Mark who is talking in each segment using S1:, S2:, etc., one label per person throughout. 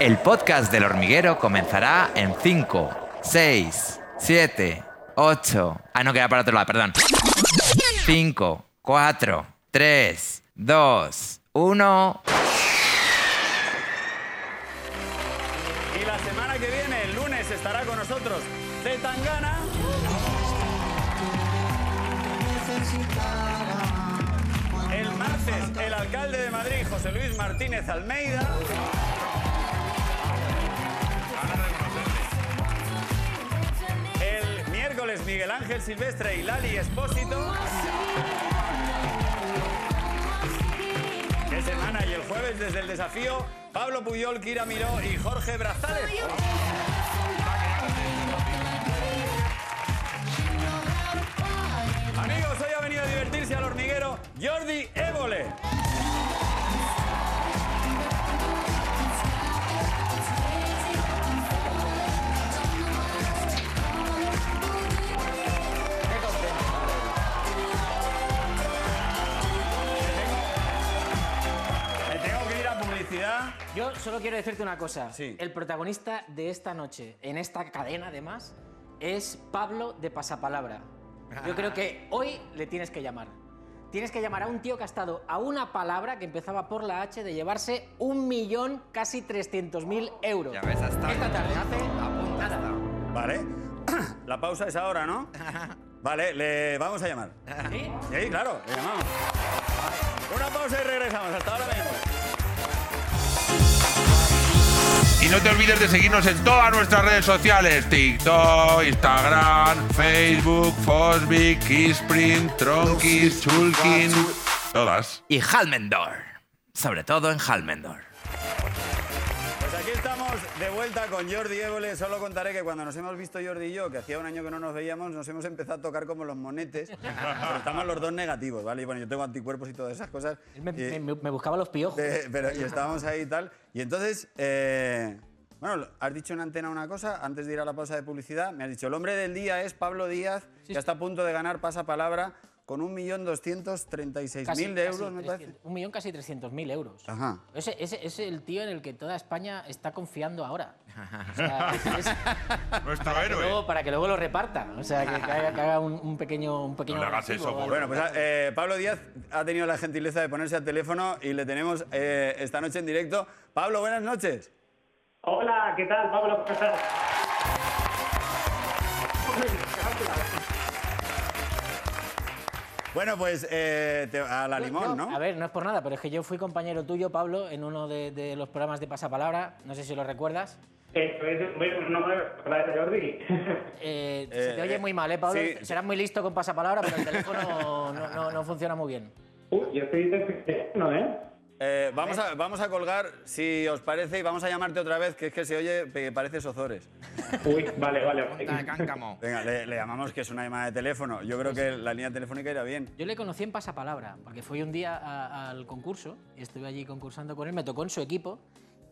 S1: El podcast del hormiguero comenzará en 5, 6, 7, 8. Ah, no, queda para otro lado, perdón. 5, 4, 3, 2, 1.
S2: Y la semana que viene, el lunes, estará con nosotros Zetangana. El martes, el alcalde de Madrid, José Luis Martínez Almeida. Miércoles, Miguel Ángel Silvestre y Lali Espósito. ¿Qué semana? Y el jueves, desde el desafío, Pablo Puyol, Kira Miró y Jorge Brazales. Amigos, hoy ha venido a divertirse al hormiguero Jordi Évole.
S3: Yo solo quiero decirte una cosa.
S2: Sí.
S3: El protagonista de esta noche, en esta cadena además, es Pablo de Pasapalabra. Yo creo que hoy le tienes que llamar. Tienes que llamar a un tío que ha estado a una palabra que empezaba por la H de llevarse un millón, casi 300 mil euros.
S1: Ya ves, hasta
S3: Esta tarde, hace nada.
S2: Vale. La pausa es ahora, ¿no? Vale, le vamos a llamar.
S3: ¿Sí?
S2: Sí, claro, le llamamos. Una pausa y regresamos. Hasta ahora
S4: Y no te olvides de seguirnos en todas nuestras redes sociales: TikTok, Instagram, Facebook, Fosbic, Kissprint, Tronkis, Chulkin. Todas.
S1: Y Halmendor. Sobre todo en Halmendor.
S2: De vuelta con Jordi Évole. Solo contaré que cuando nos hemos visto Jordi y yo, que hacía un año que no nos veíamos, nos hemos empezado a tocar como los monetes. Pero estamos los dos negativos, ¿vale? Y bueno, yo tengo anticuerpos y todas esas cosas.
S3: Él me,
S2: Y-
S3: me- me buscaba los piojos.
S2: Eh, pero y estábamos ahí y tal. Y entonces, eh, bueno, has dicho en antena una cosa, antes de ir a la pausa de publicidad, me has dicho, el hombre del día es Pablo Díaz, que está a punto de ganar pasapalabra con 1.236.000
S3: Casi-
S2: de
S3: casi
S2: euros, me
S3: 300
S2: parece.
S3: Un millón casi 300 mil euros.
S2: Ajá.
S3: Ese, ese es el tío en el que toda España está confiando ahora. O sea, es- es-
S4: Nuestro
S3: para, que
S4: héroe.
S3: luego, para que luego lo reparta. O sea, que, que haga, que haga un, un pequeño, un pequeño.
S4: No le hagas eso,
S3: algo.
S2: Bueno, pues eh, Pablo Díaz ha tenido la gentileza de ponerse al teléfono y le tenemos eh, esta noche en directo. Pablo, buenas noches.
S5: Hola, ¿qué tal, Pablo? ¿Cómo estás?
S2: Bueno, pues eh, te- a la limón,
S3: yo-
S2: ¿no?
S3: A ver, no es por nada, pero es que yo fui compañero tuyo, Pablo, en uno de, de los programas de Pasapalabra. No sé si lo recuerdas.
S5: Esto es bueno, no me Jordi.
S3: Eh, se
S2: Eh,
S3: te oye
S2: eh,
S3: muy mal, ¿eh, Pablo?
S2: sí.
S3: Serás muy listo con Pasapalabra, pero el teléfono no, no- no funciona muy bien.
S5: Uy, yo estoy no, ¿eh?
S2: Eh, vamos, a, vamos a colgar, si os parece, y vamos a llamarte otra vez, que es que se oye que parece Sozores.
S5: Uy, vale, vale.
S2: Venga, le, le llamamos que es una llamada de teléfono. Yo creo que la línea telefónica irá bien.
S3: Yo le conocí en Pasapalabra, porque fui un día a- al concurso, y estuve allí concursando con él, me tocó en su equipo,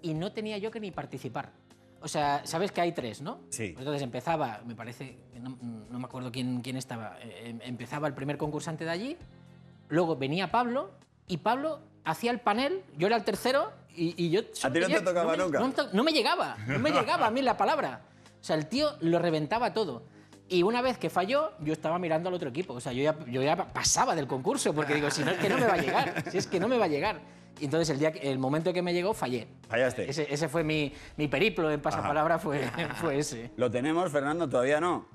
S3: y no tenía yo que ni participar. O sea, sabes que hay tres, ¿no?
S2: Sí.
S3: Pues entonces empezaba, me parece, no, no me acuerdo quién, quién estaba, eh, em- empezaba el primer concursante de allí, luego venía Pablo, y Pablo hacía el panel, yo era el tercero, y, y yo... solo
S2: ti no te tocaba
S3: me-
S2: nunca?
S3: No, me to- no me llegaba, no me llegaba a mí la palabra. O sea, el tío lo reventaba todo. Y una vez que falló, yo estaba mirando al otro equipo. O sea, yo ya, yo ya pasaba del concurso, porque digo, si no es que no me va a llegar, si es que no me va a llegar. Y entonces el, día, el momento que me llegó, fallé.
S2: Fallaste.
S3: Ese, ese fue mi, mi periplo en pasapalabra, fue, fue ese.
S2: ¿Lo tenemos, Fernando? Todavía no.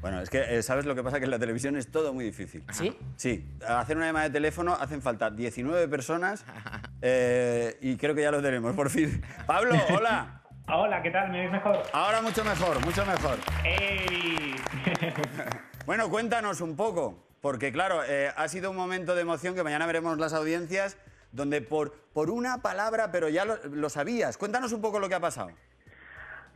S2: Bueno, es que, eh, ¿sabes lo que pasa? Que en la televisión es todo muy difícil.
S3: ¿Sí?
S2: Sí, a hacer una llamada de teléfono hacen falta 19 personas eh, y creo que ya lo tenemos, por fin. Pablo, hola.
S5: Hola, ¿qué tal? ¿Me veis mejor?
S2: Ahora mucho mejor, mucho mejor.
S5: ¡Ey!
S2: Bueno, cuéntanos un poco, porque claro, eh, ha sido un momento de emoción que mañana veremos las audiencias, donde por, por una palabra, pero ya lo, lo sabías. Cuéntanos un poco lo que ha pasado.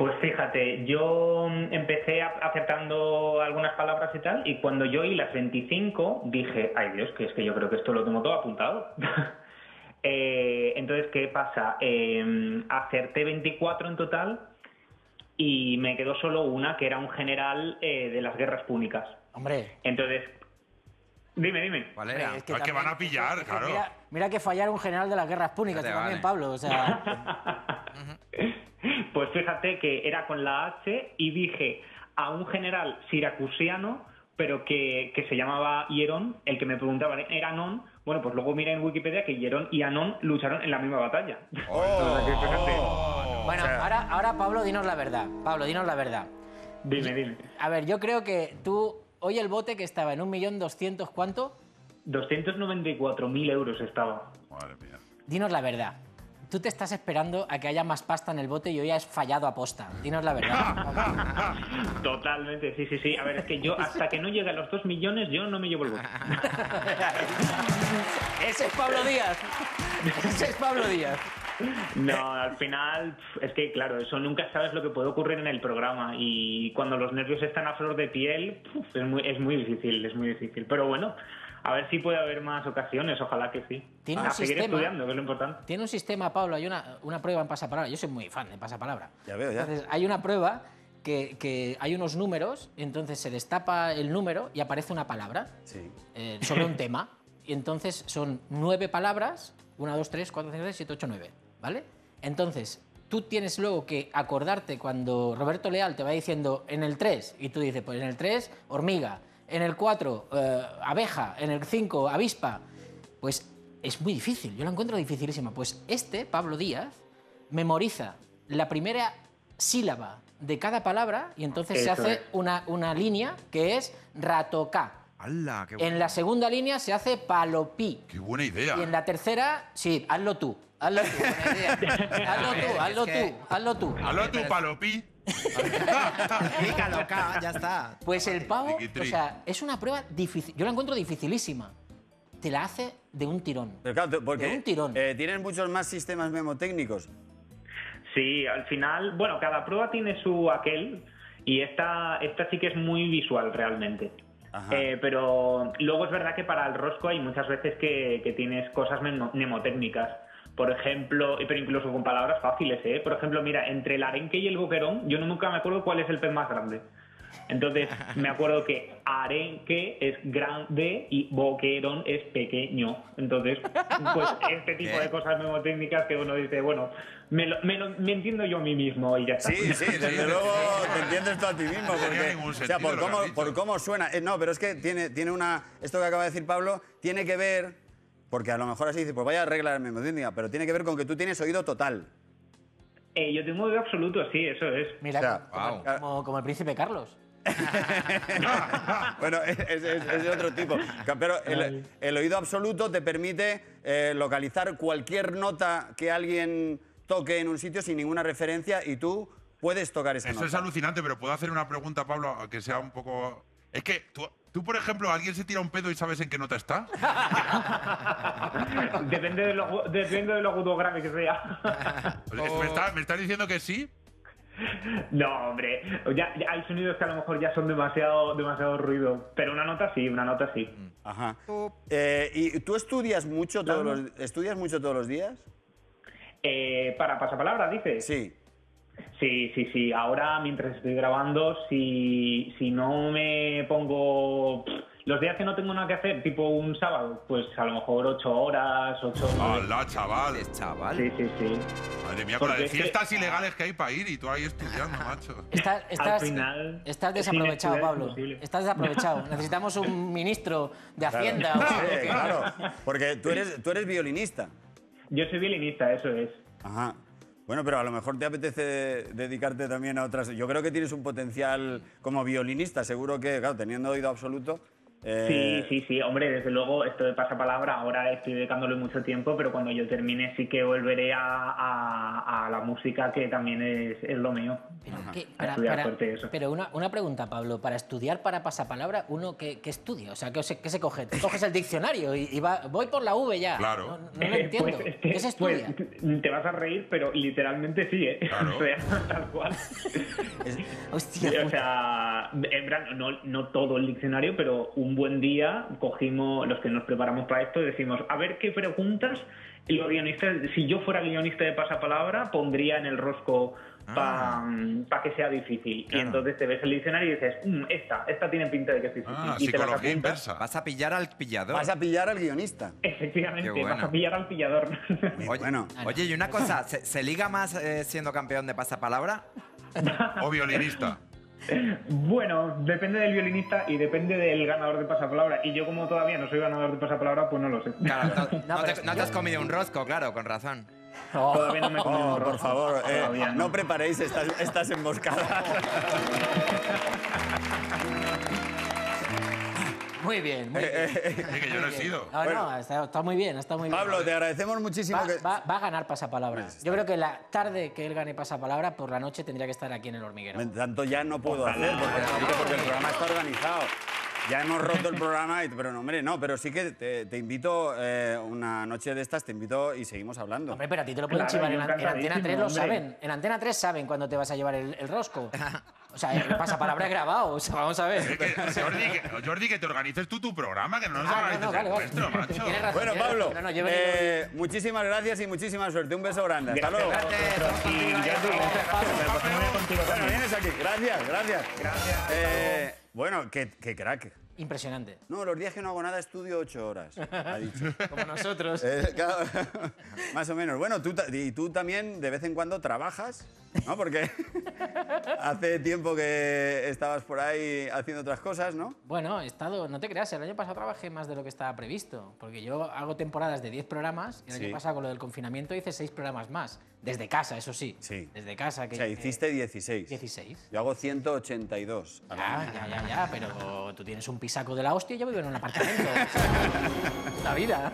S5: Pues fíjate, yo mm, empecé acertando algunas palabras y tal, y cuando yo oí las 25 dije, ay Dios, que es que yo creo que esto lo tengo todo apuntado. Eh, entonces, ¿qué pasa? Eh, acerté 24 en total y me quedó solo una, que era un general eh, de las guerras púnicas.
S3: Hombre,
S5: Entonces, Dime, dime.
S1: ¿Cuál era?
S3: Es
S4: Es que van a pillar,
S3: es que
S4: claro.
S3: Mira, mira que fallar un general de las guerras púnicas también,
S1: vale.
S3: Pablo. O sea,
S5: Pues fíjate que era con la H y dije a un general siracusiano, pero que, que se llamaba Hierón, el que me preguntaba era Anón. Bueno, pues luego mira en Wikipedia que Hierón y Anón lucharon en la misma batalla.
S2: Oh.
S5: O sea que fíjate.
S3: bueno,
S2: o sea-
S3: ahora, ahora Pablo, dinos la verdad. Pablo, dinos la verdad.
S5: Dime, dime.
S3: A ver, yo creo que tú, hoy el bote que estaba en un millón doscientos, ¿cuánto?
S5: 294.000 euros estaba.
S4: Madre mía.
S3: Dinos la verdad. Tú te estás esperando a que haya más pasta en el bote y hoy has fallado a posta. Dinos la verdad.
S5: Totalmente, sí, sí, sí. A ver, es que yo hasta que no llegue a los 2 millones, yo no me llevo el bote.
S3: Ese es Pablo Díaz. Ese es Pablo Díaz.
S5: No, al final, es que claro, eso nunca sabes lo que puede ocurrir en el programa y cuando los nervios están a flor de piel, es muy, es muy difícil, es muy difícil. Pero bueno, a ver si puede haber más ocasiones, ojalá que sí.
S3: Tiene
S5: a
S3: un
S5: seguir
S3: sistema-
S5: estudiando, que es lo importante.
S3: Tiene un sistema, Pablo, hay una, una prueba en pasapalabra. Yo soy muy fan de pasapalabra.
S2: Ya veo, ya.
S3: Entonces, hay una prueba que, que hay unos números, entonces se destapa el número y aparece una palabra
S2: Sí.
S3: eh, sobre un tema. Y entonces son nueve palabras, una, dos, tres, cuatro, cinco, seis, siete, ocho, nueve, ¿vale? Entonces, tú tienes luego que acordarte cuando Roberto Leal te va diciendo en el 3, y tú dices, pues en el 3, hormiga, en el 4, eh, abeja, en el 5, avispa. Pues es muy difícil, yo la encuentro dificilísima. Pues este, Pablo Díaz, memoriza la primera sílaba de cada palabra y entonces se hace
S5: es.
S3: una, una línea que es ratocá.
S1: ¡Hala! ¡Qué
S3: En la segunda línea se hace palopí.
S4: Qué buena idea.
S3: Y en la tercera, sí, hazlo tú. Hazlo tú. buena idea. hazlo tú, hazlo tú, hazlo tú.
S4: Palopí.
S1: Ya está.
S3: Pues el pavo, o sea, es una prueba difícil. Yo la encuentro dificilísima. Te la hace de un tirón.
S2: Pero claro, tú- porque
S3: De un tirón.
S2: eh, tienen muchos más sistemas memotécnicos.
S5: Sí, al final, bueno, cada prueba tiene su aquel y esta, esta sí que es muy visual realmente. Eh, pero luego es verdad que para el rosco hay muchas veces que, que tienes cosas memo- mnemotécnicas. Por ejemplo, pero incluso con palabras fáciles, ¿eh? Por ejemplo, mira, entre el arenque y el boquerón, yo nunca me acuerdo cuál es el pez más grande. Entonces, me acuerdo que arenque es grande y boquerón es pequeño. Entonces, pues este tipo de cosas mnemotécnicas que uno dice, bueno, me, lo- me, lo- me entiendo yo a mí mismo y ya está.
S2: Sí, sí, desde luego te entiendes tú a ti mismo.
S4: No
S2: Porque,
S4: ningún
S2: o sea, por cómo, por cómo suena. Eh, no, pero es que tiene, tiene una. Esto que acaba de decir Pablo tiene que ver. Porque a lo mejor así dice, pues vaya a arreglar memotécnica, pero tiene que ver con que tú tienes oído total.
S5: Eh, yo tengo oído absoluto, sí, eso es.
S3: Mira,
S2: O sea,
S3: como,
S1: wow.
S3: como- como el príncipe Carlos.
S2: bueno, es, es- es- es de otro tipo. Pero el, el oído absoluto te permite eh, localizar cualquier nota que alguien toque en un sitio sin ninguna referencia y tú puedes tocar esa
S4: Eso
S2: nota.
S4: es alucinante, pero puedo hacer una pregunta, Pablo, que sea un poco. Es que tú, tú, por ejemplo, alguien se tira un pedo y sabes en qué nota está.
S5: depende, de lo, depende de lo agudo grave que sea.
S4: Es- ¿Me, está- me estás diciendo que sí?
S5: no, hombre, ya, ya hay sonidos que a lo mejor ya son demasiado, demasiado ruido. Pero una nota sí, una nota sí.
S2: Ajá. Eh, ¿Y tú estudias mucho todos los, estudias mucho todos los días?
S5: Eh, para pasapalabra, dices.
S2: Sí.
S5: Sí, sí, sí. Ahora, mientras estoy grabando, si, si no me pongo... Los días que no tengo nada que hacer, tipo un sábado, pues a lo mejor ocho horas, ocho...
S4: ¡Hala, chaval!
S1: Chaval.
S5: Sí, sí, sí.
S4: Madre mía, con la
S5: Porque
S4: de
S5: es que-
S4: fiestas ilegales que hay para ir y tú ahí estudiando, macho.
S3: Estás, estás,
S5: final,
S3: estás desaprovechado,
S5: es
S3: Pablo. Estás desaprovechado. Necesitamos un ministro de
S2: Claro.
S3: Hacienda. o
S2: Sí, claro. Porque tú eres, tú eres violinista.
S5: Yo soy violinista, eso es.
S2: Ajá. Bueno, pero a lo mejor te apetece dedicarte también a otras. Yo creo que tienes un potencial como violinista, seguro que, claro, teniendo oído absoluto. Eh,
S5: Sí, sí, sí, hombre, desde luego esto de pasapalabra, ahora estoy dedicándole mucho tiempo, pero cuando yo termine sí que volveré a, a- a la música, que también es, es lo mío.
S3: Pero, ¿qué?
S5: A
S3: Para-
S5: estudiar
S3: para-
S5: fuerte eso.
S3: pero una, una pregunta, Pablo. Para estudiar para pasapalabra, ¿uno qué, qué estudia? O sea, ¿qué se, qué se coge? ¿Te coges el diccionario y, y va- voy por la V ya?
S4: Claro.
S3: No, no lo entiendo.
S5: Pues,
S3: ¿Qué se estudia?
S5: pues, te vas a reír, pero literalmente sí, ¿eh?
S4: Claro.
S5: O sea, tal cual.
S3: Hostia,
S5: o
S3: puta.
S5: sea, en verdad, no, no todo el diccionario, pero un un buen día cogimos, los que nos preparamos para esto, decimos, a ver qué preguntas los guionistas, si yo fuera guionista de pasapalabra, pondría en el rosco para
S4: Ah.
S5: que sea difícil. Y
S4: Claro.
S5: entonces te ves el diccionario y dices, "Mm, esta, esta tiene pinta de que es difícil.
S4: Ah,
S5: y te
S4: psicología
S5: apuntas.
S4: inversa.
S1: Vas a pillar al pillador.
S2: Vas a pillar al guionista.
S5: Efectivamente,
S1: Qué
S5: vas
S1: bueno.
S5: a pillar al pillador.
S1: Oye,
S2: bueno.
S1: oye, y una cosa, ¿se, se liga más eh, siendo campeón de pasapalabra?
S4: O violinista.
S5: Bueno, depende del violinista y depende del ganador de pasapalabra. Y yo como todavía no soy ganador de pasapalabra, pues no lo sé.
S1: Claro, no, no te, no te has comido un rosco, claro, con razón.
S5: Todavía no me he comido
S2: Oh,
S5: un
S2: por
S5: rosco.
S2: favor, eh,
S5: Todavía
S2: no preparéis estas, estas emboscadas.
S3: Muy bien, muy bien.
S4: Oye, que yo no he sido.
S3: No,
S2: Bueno.
S3: no, está, está muy bien, está muy bien.
S2: Pablo, te agradecemos muchísimo
S3: Va,
S2: que...
S3: va- va a ganar pasapalabra. Yo creo que la tarde que él gane pasapalabra, por la noche tendría que estar aquí en el hormiguero.
S2: Tanto ya no puedo hacer porque, porque el programa está organizado. Ya hemos roto el programa, y- pero no, hombre, no, pero sí que te, te invito eh, una noche de estas, te invito y seguimos hablando.
S3: Hombre, pero a ti te lo pueden
S5: Claro,
S3: chivar en, Antena 3, lo saben. En Antena 3 saben cuándo te vas a llevar el, el rosco. O sea, el pasapalabra es grabado, o sea, vamos a ver.
S4: que, Jordi, que, Jordi, que te organices tú tu programa, que no nos
S3: Ah, no,
S4: organices
S3: no, vale,
S4: el
S3: vale.
S4: nuestro, macho.
S3: Razón,
S2: Bueno, Pablo.
S3: No,
S2: eh, muchísimas gracias y muchísima suerte. Un beso grande. Hasta luego.
S5: Y ya contigo
S2: Bueno, vienes aquí. Gracias, gracias.
S5: Gracias.
S2: Eh, bueno, qué, qué crack.
S3: Impresionante.
S2: No, los días que no hago nada estudio ocho horas, ha dicho.
S3: Como nosotros.
S2: Eh, claro, más o menos. Bueno, tú, y tú también de vez en cuando trabajas, ¿no? Porque hace tiempo que estabas por ahí haciendo otras cosas, ¿no?
S3: Bueno, he estado, no te creas, el año pasado trabajé más de lo que estaba previsto, porque yo hago temporadas de 10 programas y el
S2: Sí.
S3: año pasado con lo del confinamiento hice 6 programas más, desde casa, eso sí.
S2: Sí.
S3: Desde casa. Que
S2: O sea, hiciste 16.
S3: 16.
S2: Yo hago 182. al año.
S3: Ya, ya, ya, ya, pero tú tienes un pisaco de la hostia y yo vivo en un apartamento. la vida.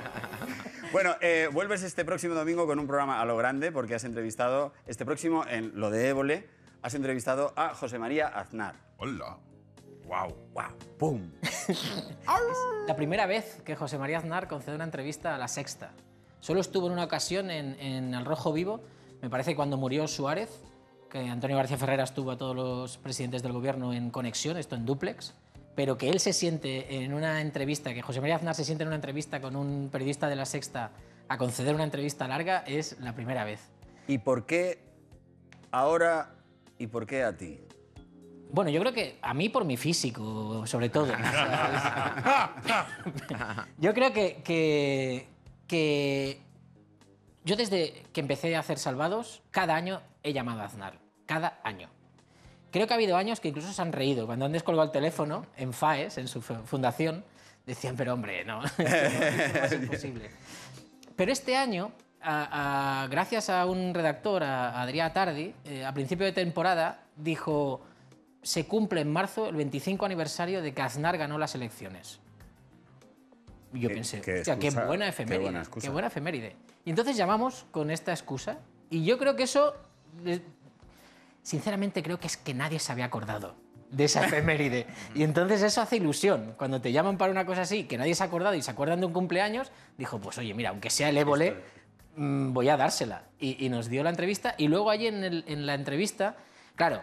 S2: Bueno, eh, vuelves este próximo domingo con un programa a lo grande porque has entrevistado, este próximo en lo de Évole, has entrevistado a José María Aznar.
S4: Hola. Wow.
S2: ¡Wow! ¡Pum!
S3: La primera vez que José María Aznar concede una entrevista a La Sexta. Solo estuvo en una ocasión en, en El Rojo Vivo, me parece cuando murió Suárez, que Antonio García Ferreras estuvo a todos los presidentes del gobierno en conexión, esto en duplex, pero que él se siente en una entrevista, que José María Aznar se siente en una entrevista con un periodista de La Sexta a conceder una entrevista larga, es la primera vez.
S2: ¿Y por qué ahora y por qué a ti?
S3: Bueno, yo creo que a mí por mi físico, sobre todo. yo creo que, que, que yo desde que empecé a hacer Salvados, cada año he llamado a Aznar. Cada año. Creo que ha habido años que incluso se han reído. Cuando han descolgado el teléfono en FAES, en su fu- fundación, decían, pero hombre, no, es imposible. Pero este año, a- a- gracias a un redactor, a Adrià Tardi, eh, a principio de temporada, dijo, se cumple en marzo el 25 aniversario de que Aznar ganó las elecciones. Y yo
S2: Qué-
S3: pensé,
S2: qué
S3: "Hostia, qué
S2: excusa,
S3: buena
S2: qué
S3: efeméride.
S2: buena excusa".
S3: qué buena efeméride. Y entonces llamamos con esta excusa y yo creo que eso, eh, sinceramente creo que es que nadie se había acordado de esa efeméride. y entonces eso hace ilusión. Cuando te llaman para una cosa así, que nadie se ha acordado y se acuerdan de un cumpleaños, dijo, pues oye, mira, aunque sea el ébole, mm, voy a dársela. Y, y nos dio la entrevista y luego allí en, el- en la entrevista, claro,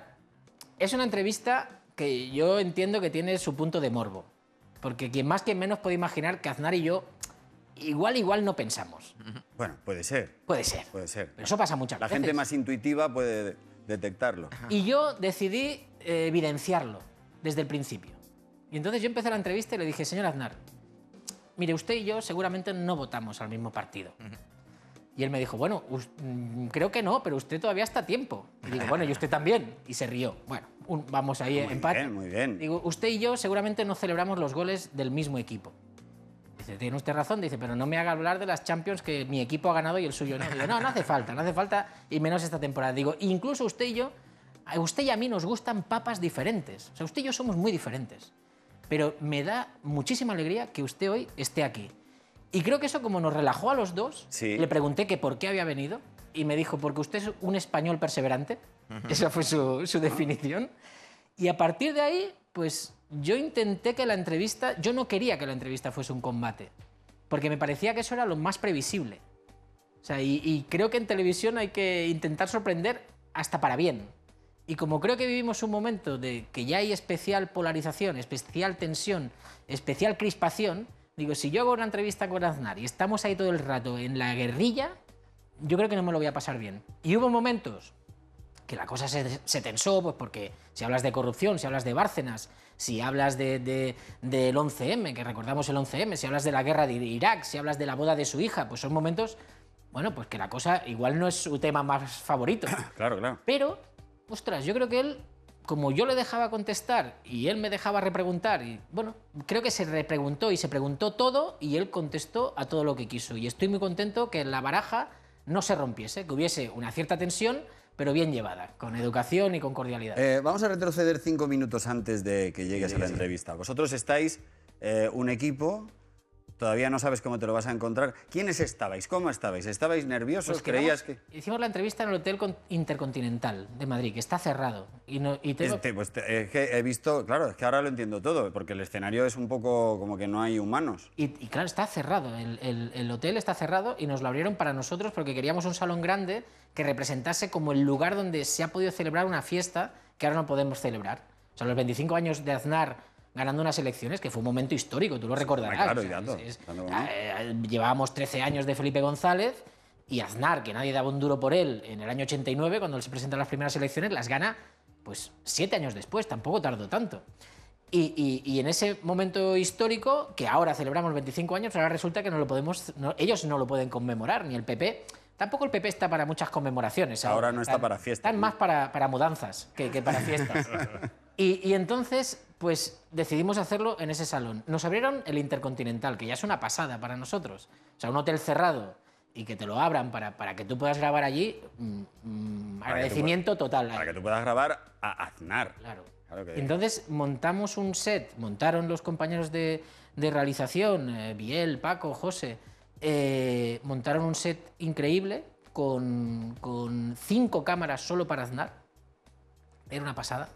S3: es una entrevista que yo entiendo que tiene su punto de morbo. Porque quien más, quien menos puede imaginar que Aznar y yo igual, igual no pensamos.
S2: Bueno, puede ser,
S3: Puede ser.
S2: puede ser.
S3: Pero eso pasa muchas
S2: La
S3: veces.
S2: gente más intuitiva puede detectarlo.
S3: Y yo decidí eh, evidenciarlo desde el principio. Y entonces yo empecé la entrevista y le dije, señor Aznar, mire, usted y yo seguramente no votamos al mismo partido. Y él me dijo, bueno, mm, creo que no, pero usted todavía está a tiempo. Y digo, bueno, y usted también. Y se rió. Bueno, un- vamos ahí,
S2: Muy
S3: empate.
S2: bien, muy bien.
S3: Digo, usted y yo seguramente no celebramos los goles del mismo equipo. Dice, tiene usted razón, dice, pero no me haga hablar de las Champions que mi equipo ha ganado y el suyo no. Digo, no, no hace falta, no hace falta, y menos esta temporada. Digo, incluso usted y yo, a usted y a mí nos gustan papas diferentes. O sea, usted y yo somos muy diferentes. Pero me da muchísima alegría que usted hoy esté aquí. Y creo que eso como nos relajó a los dos,
S2: Sí.
S3: le pregunté que por qué había venido y me dijo, porque usted es un español perseverante. Esa fue su, su definición. Y a partir de ahí, pues yo intenté que la entrevista, yo no quería que la entrevista fuese un combate, porque me parecía que eso era lo más previsible. O sea, y, creo que en televisión hay que intentar sorprender hasta para bien. Y como creo que vivimos un momento de que ya hay especial polarización, especial tensión, especial crispación, digo, si yo hago una entrevista con Aznar y estamos ahí todo el rato en la guerrilla, yo creo que no me lo voy a pasar bien. Y hubo momentos que la cosa se, se tensó, pues porque si hablas de corrupción, si hablas de Bárcenas, si hablas de, de- del 11M, que recordamos el 11M, si hablas de la guerra de Irak, si hablas de la boda de su hija, pues son momentos, bueno, pues que la cosa igual no es su tema más favorito.
S2: Claro, claro.
S3: Pero, ostras, yo creo que él, como yo le dejaba contestar y él me dejaba repreguntar, y bueno, creo que se repreguntó y se preguntó todo y él contestó a todo lo que quiso. Y estoy muy contento que la baraja no se rompiese, que hubiese una cierta tensión, pero bien llevada, con educación y con cordialidad.
S2: Eh, vamos a retroceder cinco minutos antes de que llegues a la entrevista. Vosotros estáis eh, un equipo, todavía no sabes cómo te lo vas a encontrar. ¿Quiénes estabais? ¿Cómo estabais? ¿Estabais nerviosos?
S3: Pues que
S2: ¿Creías
S3: vamos-
S2: que...?
S3: Hicimos la entrevista en el Hotel Con- Intercontinental de Madrid, que está cerrado. Y, no, y tengo-
S2: Este, pues te- es que he visto, claro, es que ahora lo entiendo todo, porque el escenario es un poco como que no hay humanos.
S3: Y, y claro, está cerrado. El, el- el hotel está cerrado y nos lo abrieron para nosotros porque queríamos un salón grande que representase como el lugar donde se ha podido celebrar una fiesta que ahora no podemos celebrar. O sea, los 25 años de Aznar ganando unas elecciones, que fue un momento histórico, tú lo recordarás.
S2: claro,
S3: O sea,
S2: tanto,
S3: es- es-
S2: como no.
S3: eh, llevábamos 13 años de Felipe González y Aznar, que nadie daba un duro por él en el año 89, cuando él se presenta a las primeras elecciones, las gana pues siete años después, tampoco tardó tanto. Y, y- y en ese momento histórico, que ahora celebramos 25 años, ahora resulta que no lo podemos, no- ellos no lo pueden conmemorar, ni el PP. Tampoco el PP está para muchas conmemoraciones.
S2: Ahora no está
S3: Están-
S2: para fiestas,
S3: Están
S2: ¿no?
S3: más para, para mudanzas que, que para fiestas. y, y entonces, pues decidimos hacerlo en ese salón. Nos abrieron el Intercontinental, que ya es una pasada para nosotros. O sea, un hotel cerrado y que te lo abran para, para que tú puedas grabar allí, mm, mm,
S2: tú
S3: agradecimiento total.
S2: Para que tú puedas grabar a Aznar.
S3: Claro.
S2: Claro que-
S3: Entonces montamos un set, montaron los compañeros de, de realización, eh, Biel, Paco, José, eh, montaron un set increíble con, con cinco cámaras solo para Aznar. Era una pasada.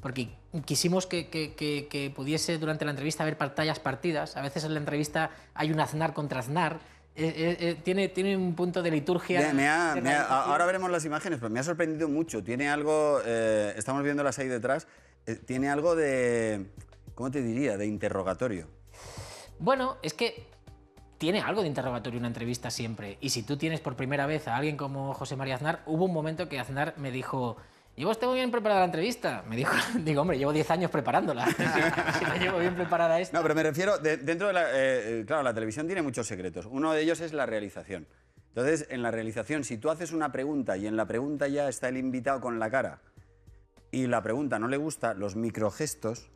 S3: Porque quisimos que, que- que- que pudiese durante la entrevista haber pantallas partidas. A veces en la entrevista hay un Aznar contra Aznar. Eh, eh, eh, tiene, tiene un punto de liturgia.
S2: Me- me ha-
S3: de
S2: me ha-
S3: realización.
S2: ahora veremos las imágenes, pero me ha sorprendido mucho. Tiene algo, estamos viéndolas ahí detrás, tiene algo de, ¿cómo te diría? De interrogatorio.
S3: Bueno, es que tiene algo de interrogatorio una entrevista siempre. Y si tú tienes por primera vez a alguien como José María Aznar, hubo un momento que Aznar me dijo, ¿llevo muy bien preparada la entrevista? Me dijo, digo, hombre, llevo 10 años preparándola. si no llevo bien preparada esta.
S2: No, pero me refiero, de- dentro de la, eh, eh, claro, la televisión tiene muchos secretos. Uno de ellos es la realización. Entonces, en la realización, si tú haces una pregunta y en la pregunta ya está el invitado con la cara y la pregunta no le gusta, los microgestos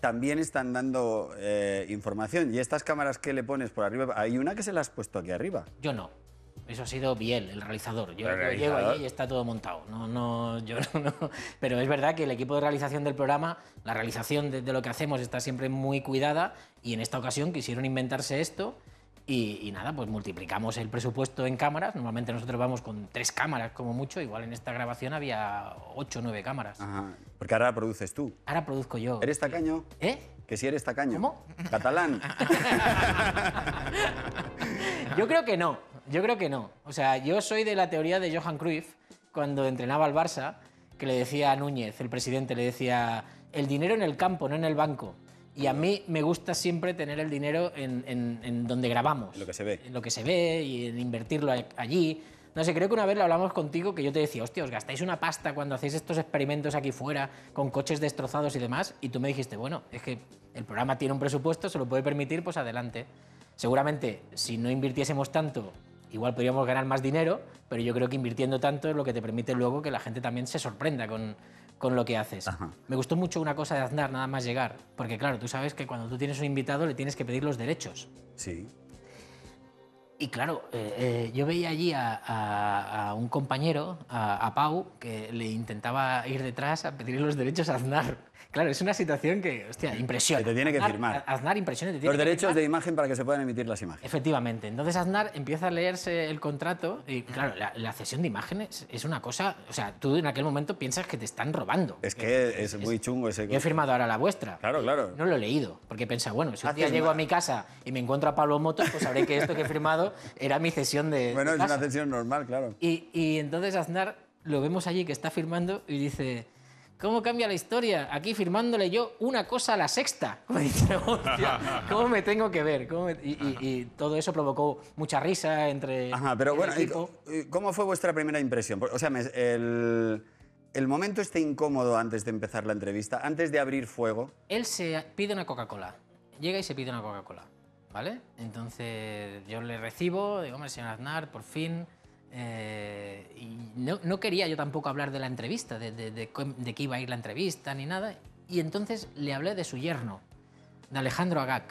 S2: también están dando eh, información. Y estas cámaras que le pones por arriba, hay una que se la has puesto aquí arriba.
S3: Yo no. Eso ha sido Biel, el realizador. Yo,
S2: El
S3: yo
S2: realizador.
S3: llego allí y está todo montado. No, no, yo no, Pero es verdad que el equipo de realización del programa, la realización de, de lo que hacemos está siempre muy cuidada y en esta ocasión quisieron inventarse esto y, y nada, pues multiplicamos el presupuesto en cámaras. Normalmente nosotros vamos con tres cámaras como mucho, igual en esta grabación había ocho o nueve cámaras.
S2: Ajá. Porque ahora produces tú.
S3: Ahora produzco yo.
S2: ¿Eres tacaño?
S3: ¿Eh?
S2: Que si eres tacaño.
S3: ¿Cómo?
S2: Catalán.
S3: Yo creo que no, yo creo que no. O sea, yo soy de la teoría de Johan Cruyff, cuando entrenaba al Barça, que le decía a Núñez, el presidente, le decía, el dinero en el campo, no en el banco. Y a mí me gusta siempre tener el dinero en, en- en donde grabamos.
S2: En lo que se ve.
S3: En lo que se ve y en invertirlo allí. No sé, creo que una vez lo hablamos contigo que yo te decía, hostia, os gastáis una pasta cuando hacéis estos experimentos aquí fuera con coches destrozados y demás. Y tú me dijiste, bueno, es que el programa tiene un presupuesto, se lo puede permitir, pues adelante. Seguramente, si no invirtiésemos tanto, igual podríamos ganar más dinero, pero yo creo que invirtiendo tanto es lo que te permite luego que la gente también se sorprenda con, con lo que haces.
S2: Ajá.
S3: Me gustó mucho una cosa de Aznar, nada más llegar, porque claro, tú sabes que cuando tú tienes un invitado le tienes que pedir los derechos.
S2: Sí.
S3: Y claro, eh, eh, yo veía allí a, a- a un compañero, a, a Pau, que le intentaba ir detrás a pedir los derechos a Aznar. Claro, es una situación que, hostia, impresiona.
S2: Que te tiene que
S3: Aznar-
S2: firmar.
S3: Aznar impresiona. te tiene
S2: Los
S3: que
S2: derechos
S3: firmar.
S2: de imagen para que se puedan emitir las imágenes.
S3: Efectivamente. Entonces Aznar empieza a leerse el contrato y, claro, la, la cesión de imágenes es una cosa... O sea, tú en aquel momento piensas que te están robando.
S2: Es que es muy chungo ese.
S3: Yo he firmado ahora la vuestra.
S2: Claro, claro.
S3: No lo he leído, porque he pensado, bueno, si un día llego a mi casa y me encuentro a Pablo Motos, pues sabré que esto que he firmado era mi cesión de,
S2: Bueno,
S3: de
S2: es una cesión normal, claro.
S3: Y, y entonces Aznar lo vemos allí que está firmando y dice, ¿cómo cambia la historia? Aquí firmándole yo una cosa a la sexta. Como dice, "Hostia, ¿cómo me tengo que ver? ¿Cómo me-?" Y, y- y todo eso provocó mucha risa entre
S2: Ajá, pero
S3: el
S2: bueno, ¿y
S3: equipo.
S2: ¿cómo fue vuestra primera impresión? O sea, el, el momento este incómodo antes de empezar la entrevista, antes de abrir fuego,
S3: Él se pide una Coca-Cola. Llega y se pide una Coca-Cola. ¿Vale? Entonces yo le recibo, digo, hombre, señor Aznar, por fin. Eh, no, quería yo tampoco hablar de la entrevista, de, de, qué iba a ir la entrevista ni nada. Y entonces le hablé de su yerno, de Alejandro Agag.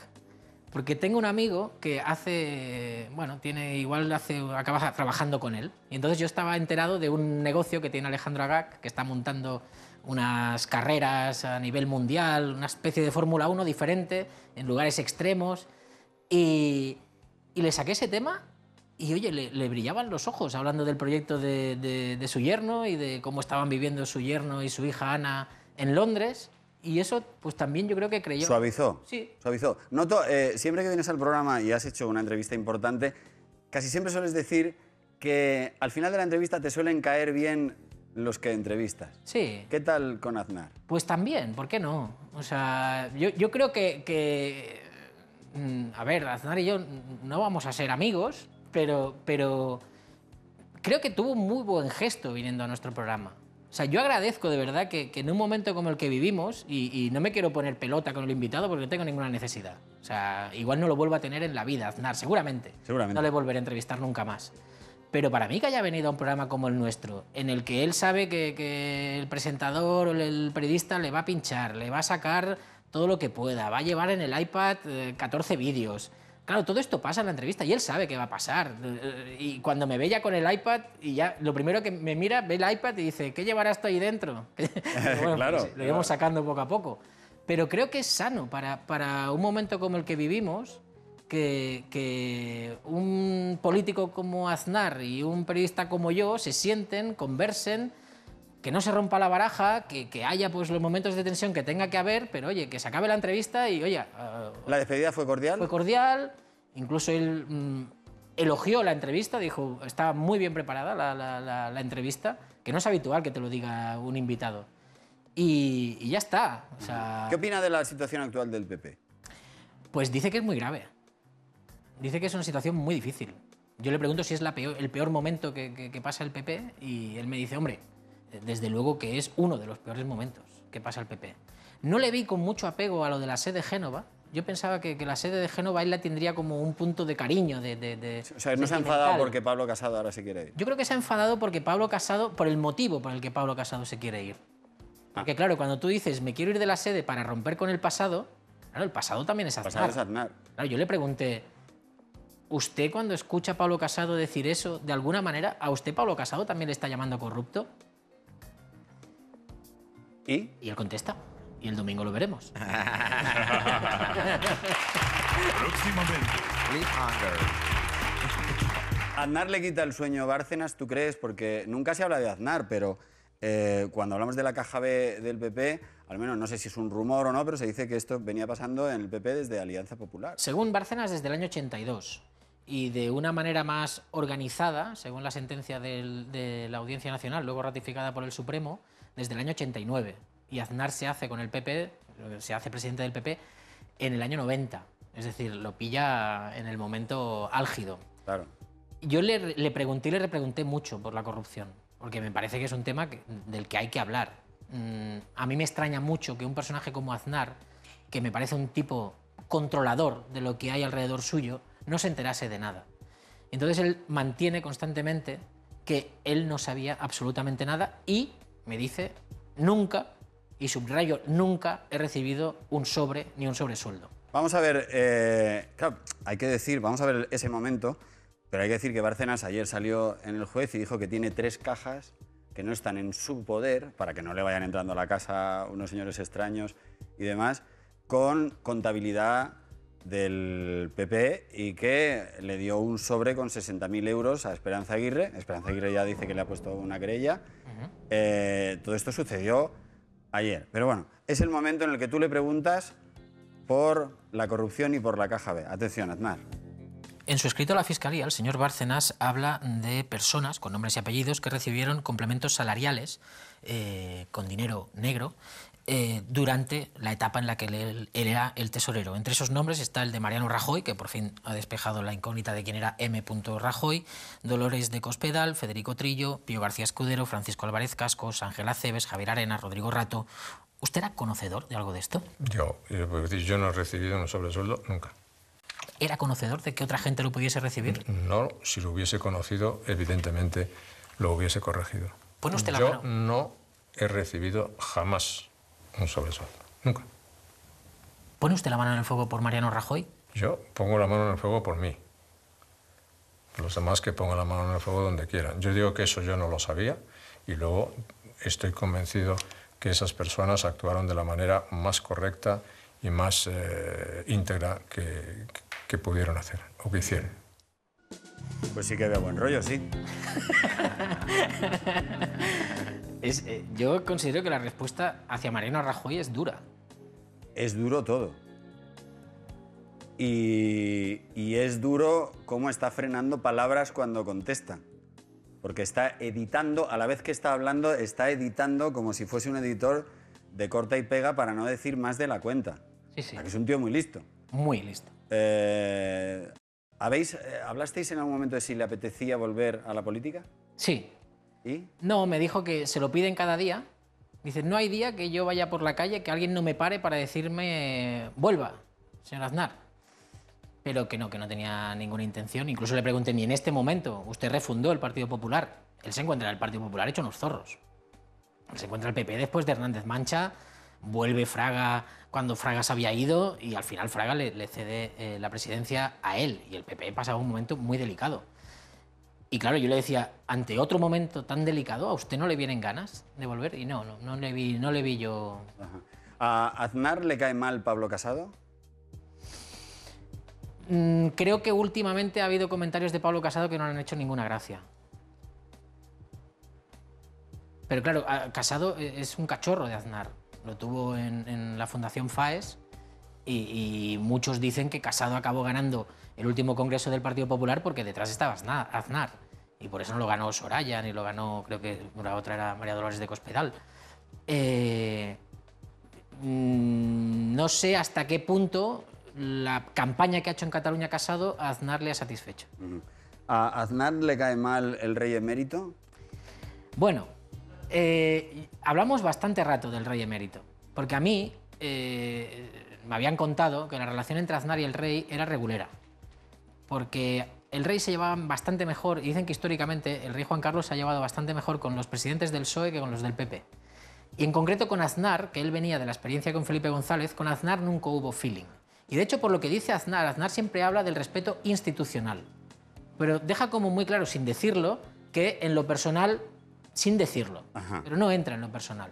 S3: Porque tengo un amigo que hace, bueno, tiene igual hace, acaba trabajando con él. Y entonces yo estaba enterado de un negocio que tiene Alejandro Agag, que está montando unas carreras a nivel mundial, una especie de Fórmula 1 diferente, en lugares extremos. Y le saqué ese tema y, oye, le, le brillaban los ojos hablando del proyecto de, de- de su yerno y de cómo estaban viviendo su yerno y su hija Ana en Londres. Y eso, pues también yo creo que creyó.
S2: suavizó.
S3: Sí.
S2: Suavizó. Noto, eh, siempre que vienes al programa y has hecho una entrevista importante, casi siempre sueles decir que al final de la entrevista te suelen caer bien los que entrevistas.
S3: Sí.
S2: ¿Qué tal con Aznar?
S3: Pues también, ¿por qué no? O sea, yo, yo creo que, que, mm, A ver, Aznar y yo no vamos a ser amigos, pero, pero creo que tuvo un muy buen gesto viniendo a nuestro programa. O sea, yo agradezco de verdad que, que en un momento como el que vivimos, y, y no me quiero poner pelota con el invitado porque no tengo ninguna necesidad. O sea, igual no lo vuelvo a tener en la vida, Aznar, seguramente.
S2: Seguramente.
S3: No le volveré a entrevistar nunca más. Pero para mí que haya venido a un programa como el nuestro, en el que él sabe que, que el presentador o el, periodista le va a pinchar, le va a sacar todo lo que pueda, va a llevar en el iPad eh, 14 vídeos. Claro, todo esto pasa en la entrevista y él sabe que va a pasar. Eh, Y cuando me ve ya con el iPad, y ya lo primero que me mira, ve el iPad y dice, ¿qué llevarás tú ahí dentro? Bueno,
S2: Claro,
S3: pues, lo íbamos sacando poco a poco. Pero creo que es sano para, para un momento como el que vivimos que, que un político como Aznar y un periodista como yo se sienten, conversen, que no se rompa la baraja, que, que haya pues los momentos de tensión que tenga que haber, pero oye, que se acabe la entrevista y oye, eh,
S2: ¿La despedida fue cordial?
S3: fue cordial, incluso él mm, elogió la entrevista, dijo, estaba muy bien preparada la, la- la- la entrevista, que no es habitual que te lo diga un invitado. Y, y ya está. O sea,
S2: ¿Qué opina de la situación actual del PP?
S3: pues dice que es muy grave. Dice que es una situación muy difícil. Yo le pregunto si es la peor- el peor momento que, que- que pasa el PP y él me dice, hombre, desde luego que es uno de los peores momentos que pasa el PP. No le vi con mucho apego a lo de la sede de Génova. Yo pensaba que, que la sede de Génova él la tendría como un punto de cariño, de... de- de-
S2: O sea, no se ha enfadado porque Pablo Casado ahora se quiere ir.
S3: Yo creo que se ha enfadado porque Pablo Casado, por el motivo por el que Pablo Casado se quiere ir. Porque claro, cuando tú dices, me quiero ir de la sede para romper con el pasado, claro, el pasado también es Aznar.
S2: es Aznar.
S3: Claro, yo le pregunté, ¿usted cuando escucha a Pablo Casado decir eso, de alguna manera, a usted Pablo Casado también le está llamando corrupto?
S2: ¿Y?
S3: Y él contesta, y el domingo lo veremos.
S4: Próximamente.
S1: Cliffhanger.
S2: Aznar le quita el sueño a Bárcenas, ¿tú crees? Porque nunca se habla de Aznar, pero eh, cuando hablamos de la caja B del PP, al menos no sé si es un rumor o no, pero se dice que esto venía pasando en el PP desde Alianza Popular.
S3: Según Bárcenas, desde el año 82. Y de una manera más organizada, según la sentencia del- de la Audiencia Nacional, luego ratificada por el Supremo, desde el año 89. Y Aznar se hace con el PP, se hace presidente del PP, en el año 90. Es decir, lo pilla en el momento álgido.
S2: Claro.
S3: Yo le, le pregunté y le repregunté mucho por la corrupción, porque me parece que es un tema que- del que hay que hablar. Mm, a mí me extraña mucho que un personaje como Aznar, que me parece un tipo controlador de lo que hay alrededor suyo, no se enterase de nada. Entonces él mantiene constantemente que él no sabía absolutamente nada y me dice, nunca, y subrayo, nunca he recibido un sobre ni un sobresueldo.
S2: Vamos a ver, eh, claro, hay que decir, vamos a ver ese momento, pero hay que decir que Bárcenas ayer salió en el juez y dijo que tiene tres cajas que no están en su poder, para que no le vayan entrando a la casa unos señores extraños y demás, con contabilidad del PP y que le dio un sobre con 60.000 euros a Esperanza Aguirre. Esperanza Aguirre ya dice que le ha puesto una querella. Eh, todo esto sucedió ayer. Pero bueno, es el momento en el que tú le preguntas por la corrupción y por la caja B. Atención, Aznar.
S3: En su escrito a la Fiscalía, el señor Bárcenas habla de personas con nombres y apellidos que recibieron complementos salariales eh, con dinero negro eh, durante la etapa en la que él, él era el tesorero. Entre esos nombres está el de Mariano Rajoy, que por fin ha despejado la incógnita de quién era M. Rajoy, Dolores de Cospedal, Federico Trillo, Pío García Escudero, Francisco Álvarez Cascos, Ángela Cebes, Javier Arena, Rodrigo Rato. ¿Usted era conocedor de algo de esto?
S6: Yo, yo no he recibido un sobresueldo nunca.
S3: ¿Era conocedor de que otra gente lo pudiese recibir?
S6: No, si lo hubiese conocido, evidentemente lo hubiese corregido.
S3: Pone usted la
S6: yo
S3: mano.
S6: no he recibido jamás un sobresueldo. Nunca.
S3: ¿Pone usted la mano en el fuego por Mariano Rajoy?
S6: Yo pongo la mano en el fuego por mí. Los demás que pongan la mano en el fuego donde quieran. Yo digo que eso yo no lo sabía y luego estoy convencido que esas personas actuaron de la manera más correcta y más eh, íntegra que, que pudieron hacer o que hicieron.
S2: Pues sí que veo buen rollo, sí.
S3: Es, eh, yo considero que la respuesta hacia Mariano Rajoy es dura.
S2: Es duro todo. Y, y es duro cómo está frenando palabras cuando contesta. Porque está editando, a la vez que está hablando, está editando como si fuese un editor de corta y pega para no decir más de la cuenta.
S3: Sí, sí.
S2: O sea, que es un tío muy listo.
S3: Muy listo.
S2: Eh, ¿habéis, eh, ¿Hablasteis en algún momento de si le apetecía volver a la política?
S3: Sí.
S2: ¿Y?
S3: No, me dijo que se lo piden cada día. Dice, no hay día que yo vaya por la calle que alguien no me pare para decirme, vuelva, señor Aznar. Pero que no, que no tenía ninguna intención. Incluso le pregunté, ni en este momento, usted refundó el Partido Popular. Él se encuentra en el Partido Popular hecho unos zorros. Él se encuentra el PP después de Hernández Mancha, vuelve Fraga cuando Fraga se había ido y al final Fraga le, le cede eh, la presidencia a él. Y el PP pasaba un momento muy delicado. Y claro, yo le decía, ante otro momento tan delicado, ¿a usted no le vienen ganas de volver? Y no, no, no le vi, no le vi yo.
S2: Ajá. ¿A Aznar le cae mal Pablo Casado?
S3: Mm, creo que últimamente ha habido comentarios de Pablo Casado que no le han hecho ninguna gracia. Pero claro, Casado e- es un cachorro de Aznar. Lo tuvo en, en la Fundación FAES y, y muchos dicen que Casado acabó ganando el último congreso del Partido Popular porque detrás estaba Aznar. Aznar. Y por eso no lo ganó Soraya, ni lo ganó, creo que la otra era María Dolores de Cospedal. Eh, mm, no sé hasta qué punto la campaña que ha hecho en Cataluña Casado a Aznar le ha satisfecho.
S2: ¿A Aznar le cae mal el rey emérito?
S3: Bueno, eh, hablamos bastante rato del rey emérito, porque a mí eh, me habían contado que la relación entre Aznar y el rey era regulera, porque el rey se llevaba bastante mejor, y dicen que históricamente el rey Juan Carlos se ha llevado bastante mejor con los presidentes del PSOE que con los del PP. Y en concreto con Aznar, que él venía de la experiencia con Felipe González, con Aznar nunca hubo feeling. Y de hecho, por lo que dice Aznar, Aznar siempre habla del respeto institucional. Pero deja como muy claro, sin decirlo, que en lo personal, sin decirlo.
S2: Ajá.
S3: Pero no entra en lo personal.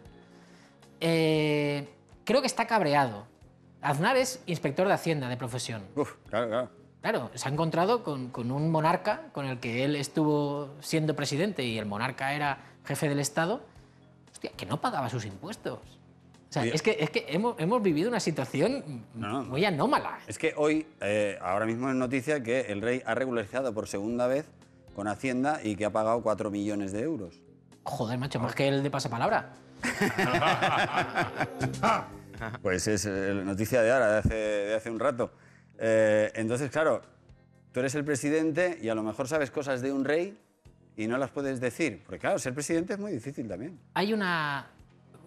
S3: Eh, creo que está cabreado. Aznar es inspector de Hacienda de profesión.
S2: Uf, claro, claro.
S3: Claro, se ha encontrado con, con un monarca con el que él estuvo siendo presidente y el monarca era jefe del Estado, hostia, que no pagaba sus impuestos. O sea, es que, es que hemos, hemos vivido una situación
S2: No, no.
S3: muy anómala.
S2: Es que hoy, eh, ahora mismo es noticia que el rey ha regularizado por segunda vez con Hacienda y que ha pagado 4 millones de euros.
S3: Joder, macho, más que el de pasapalabra.
S2: Pues es eh, noticia de ahora, de hace, de hace un rato. Eh, entonces, claro, tú eres el presidente y a lo mejor sabes cosas de un rey y no las puedes decir. Porque claro, ser presidente es muy difícil también.
S3: Hay una,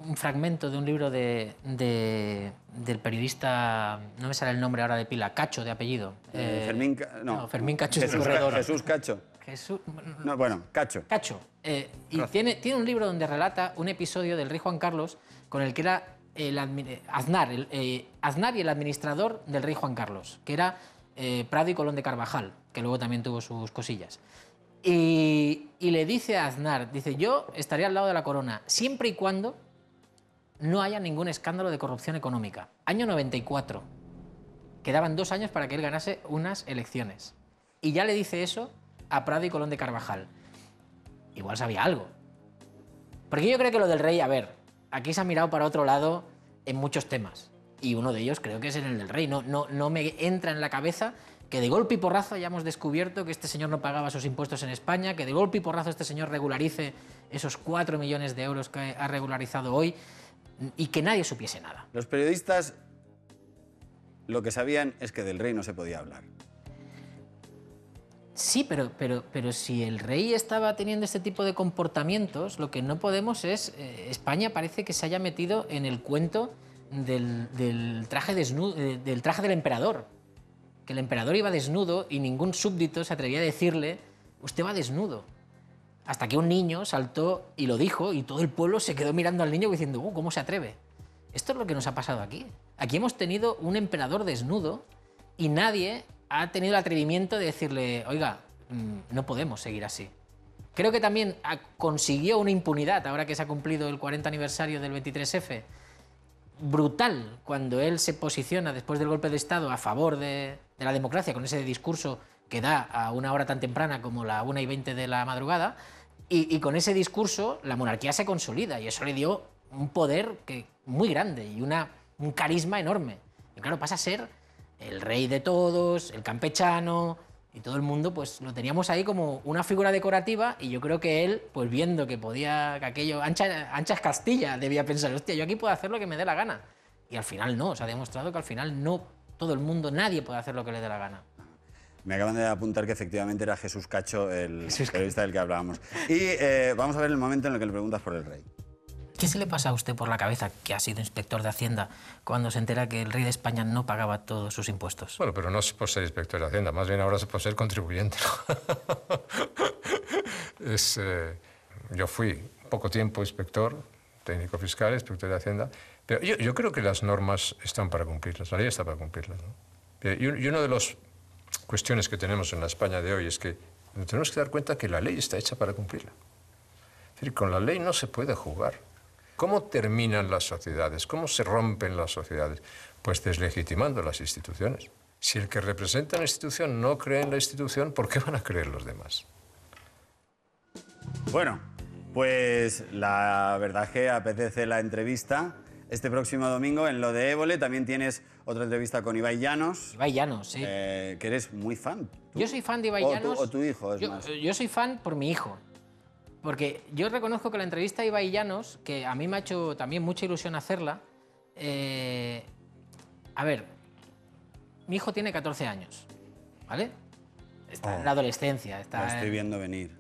S3: un fragmento de un libro de, de- del periodista, no me sale el nombre ahora de pila, Cacho de apellido.
S2: Eh, Fermín, no.
S3: Fermín Cacho es
S2: Jesús,
S3: el corredor.
S2: Jesús Cacho.
S3: Jesús,
S2: No, bueno, Cacho.
S3: Cacho. eh, y tiene, tiene un libro donde relata un episodio del rey Juan Carlos con el que era el Aznar, el, eh, Aznar y el administrador del rey Juan Carlos, que era eh, Prado y Colón de Carvajal, que luego también tuvo sus cosillas. Y, y le dice a Aznar, dice, yo estaré al lado de la corona, siempre y cuando no haya ningún escándalo de corrupción económica. Año 94. Quedaban dos años para que él ganase unas elecciones. Y ya le dice eso a Prado y Colón de Carvajal. Igual sabía algo. Porque yo creo que lo del rey, a ver, aquí se ha mirado para otro lado en muchos temas. Y uno de ellos creo que es en el del rey. No, no, no me entra en la cabeza que de golpe y porrazo hayamos descubierto que este señor no pagaba sus impuestos en España, que de golpe y porrazo este señor regularice esos 4 millones de euros que ha regularizado hoy y que nadie supiese nada.
S2: Los periodistas lo que sabían es que del rey no se podía hablar.
S3: Sí, pero, pero, pero si el rey estaba teniendo este tipo de comportamientos, lo que no podemos es. eh, España parece que se haya metido en el cuento del, del traje eh, del traje del emperador. Que el emperador iba desnudo y ningún súbdito se atrevía a decirle: Usted va desnudo. Hasta que un niño saltó y lo dijo, y todo el pueblo se quedó mirando al niño diciendo: "Uh, ¿Cómo se atreve? Esto es lo que nos ha pasado aquí. Aquí hemos tenido un emperador desnudo y nadie ha tenido el atrevimiento de decirle, oiga, mm, no podemos seguir así. Creo que también consiguió una impunidad, ahora que se ha cumplido el 40 aniversario del 23F, brutal cuando él se posiciona después del golpe de Estado a favor de, de la democracia con ese discurso que da a una hora tan temprana como la 1 y 20 de la madrugada. Y, y con ese discurso la monarquía se consolida y eso le dio un poder que, muy grande y una, un carisma enorme. Y claro, pasa a ser el rey de todos, el campechano, y todo el mundo pues lo teníamos ahí como una figura decorativa y yo creo que él, pues viendo que podía, que aquello, ancha, ancha es Castilla, debía pensar, hostia, yo aquí puedo hacer lo que me dé la gana. Y al final no, se ha demostrado que al final no todo el mundo, nadie puede hacer lo que le dé la gana.
S2: Me acaban de apuntar que efectivamente era Jesús Cacho el
S3: Jesús Cacho.
S2: periodista del que hablábamos. Y eh, vamos a ver el momento en el que le preguntas por el rey.
S3: ¿Qué se le pasa a usted por la cabeza, que ha sido inspector de Hacienda, cuando se entera que el rey de España no pagaba todos sus impuestos?
S6: Bueno, pero no es por ser inspector de Hacienda, más bien ahora es por ser contribuyente. es, eh, yo fui poco tiempo inspector, técnico fiscal, inspector de Hacienda, pero yo, yo creo que las normas están para cumplirlas, la ley está para cumplirlas. ¿no? Y, y una de las cuestiones que tenemos en la España de hoy es que nos tenemos que dar cuenta que la ley está hecha para cumplirla. Es decir, con la ley no se puede jugar. ¿Cómo terminan las sociedades? ¿Cómo se rompen las sociedades? Pues deslegitimando las instituciones. Si el que representa la institución no cree en la institución, ¿por qué van a creer los demás?
S2: Bueno, pues la verdad es que apetece la entrevista. Este próximo domingo en lo de Évole también tienes otra entrevista con Ibai Llanos,
S3: Ibai Llanos, sí.
S2: eh, que eres muy fan. tú.
S3: Yo soy fan de Ibai
S2: O tu-
S3: Llanos.
S2: o tu hijo, es
S3: yo,
S2: más.
S3: yo soy fan por mi hijo. Porque yo reconozco que la entrevista a Ibai Llanos, que a mí me ha hecho también mucha ilusión hacerla. eh, a ver, mi hijo tiene 14 años, ¿vale? Está en la adolescencia. Está
S2: Oh. Lo estoy
S3: en-
S2: viendo venir.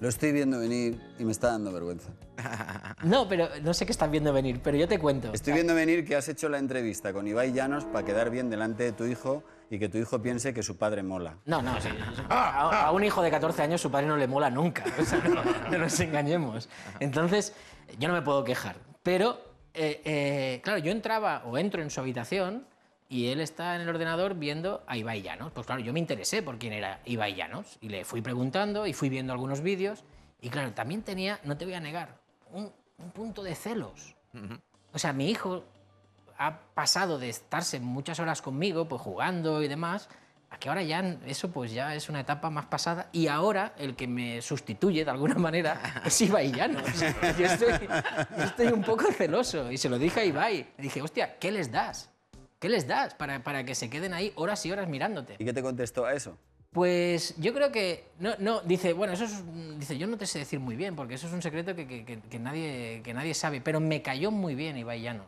S2: Lo estoy viendo venir y me está dando vergüenza.
S3: No, pero no sé qué están viendo venir, pero yo te cuento.
S2: Estoy viendo venir que has hecho la entrevista con Ibai Llanos para quedar bien delante de tu hijo y que tu hijo piense que su padre mola.
S3: No, no, sí. A, a un hijo de 14 años su padre no le mola nunca. O sea, no, no nos engañemos. Entonces, yo no me puedo quejar. Pero, eh, eh, claro, yo entraba o entro en su habitación y él está en el ordenador viendo a Ibai Llanos. Pues claro, yo me interesé por quién era Ibai Llanos y le fui preguntando y fui viendo algunos vídeos. Y claro, también tenía, no te voy a negar, un, un punto de celos. O sea, mi hijo ha pasado de estarse muchas horas conmigo, pues jugando y demás, a que ahora ya eso pues ya es una etapa más pasada y ahora el que me sustituye de alguna manera es Ibai Llanos. Yo estoy, yo estoy un poco celoso y se lo dije a Ibai. Le dije, hostia, ¿qué les das? ¿Qué les das para, para que se queden ahí horas y horas mirándote?
S2: ¿Y qué te contestó a eso?
S3: Pues yo creo que. No, no, dice, bueno, eso es. Dice, yo no te sé decir muy bien, porque eso es un secreto que, que- que- nadie, que nadie sabe. Pero me cayó muy bien Ibai Llanos.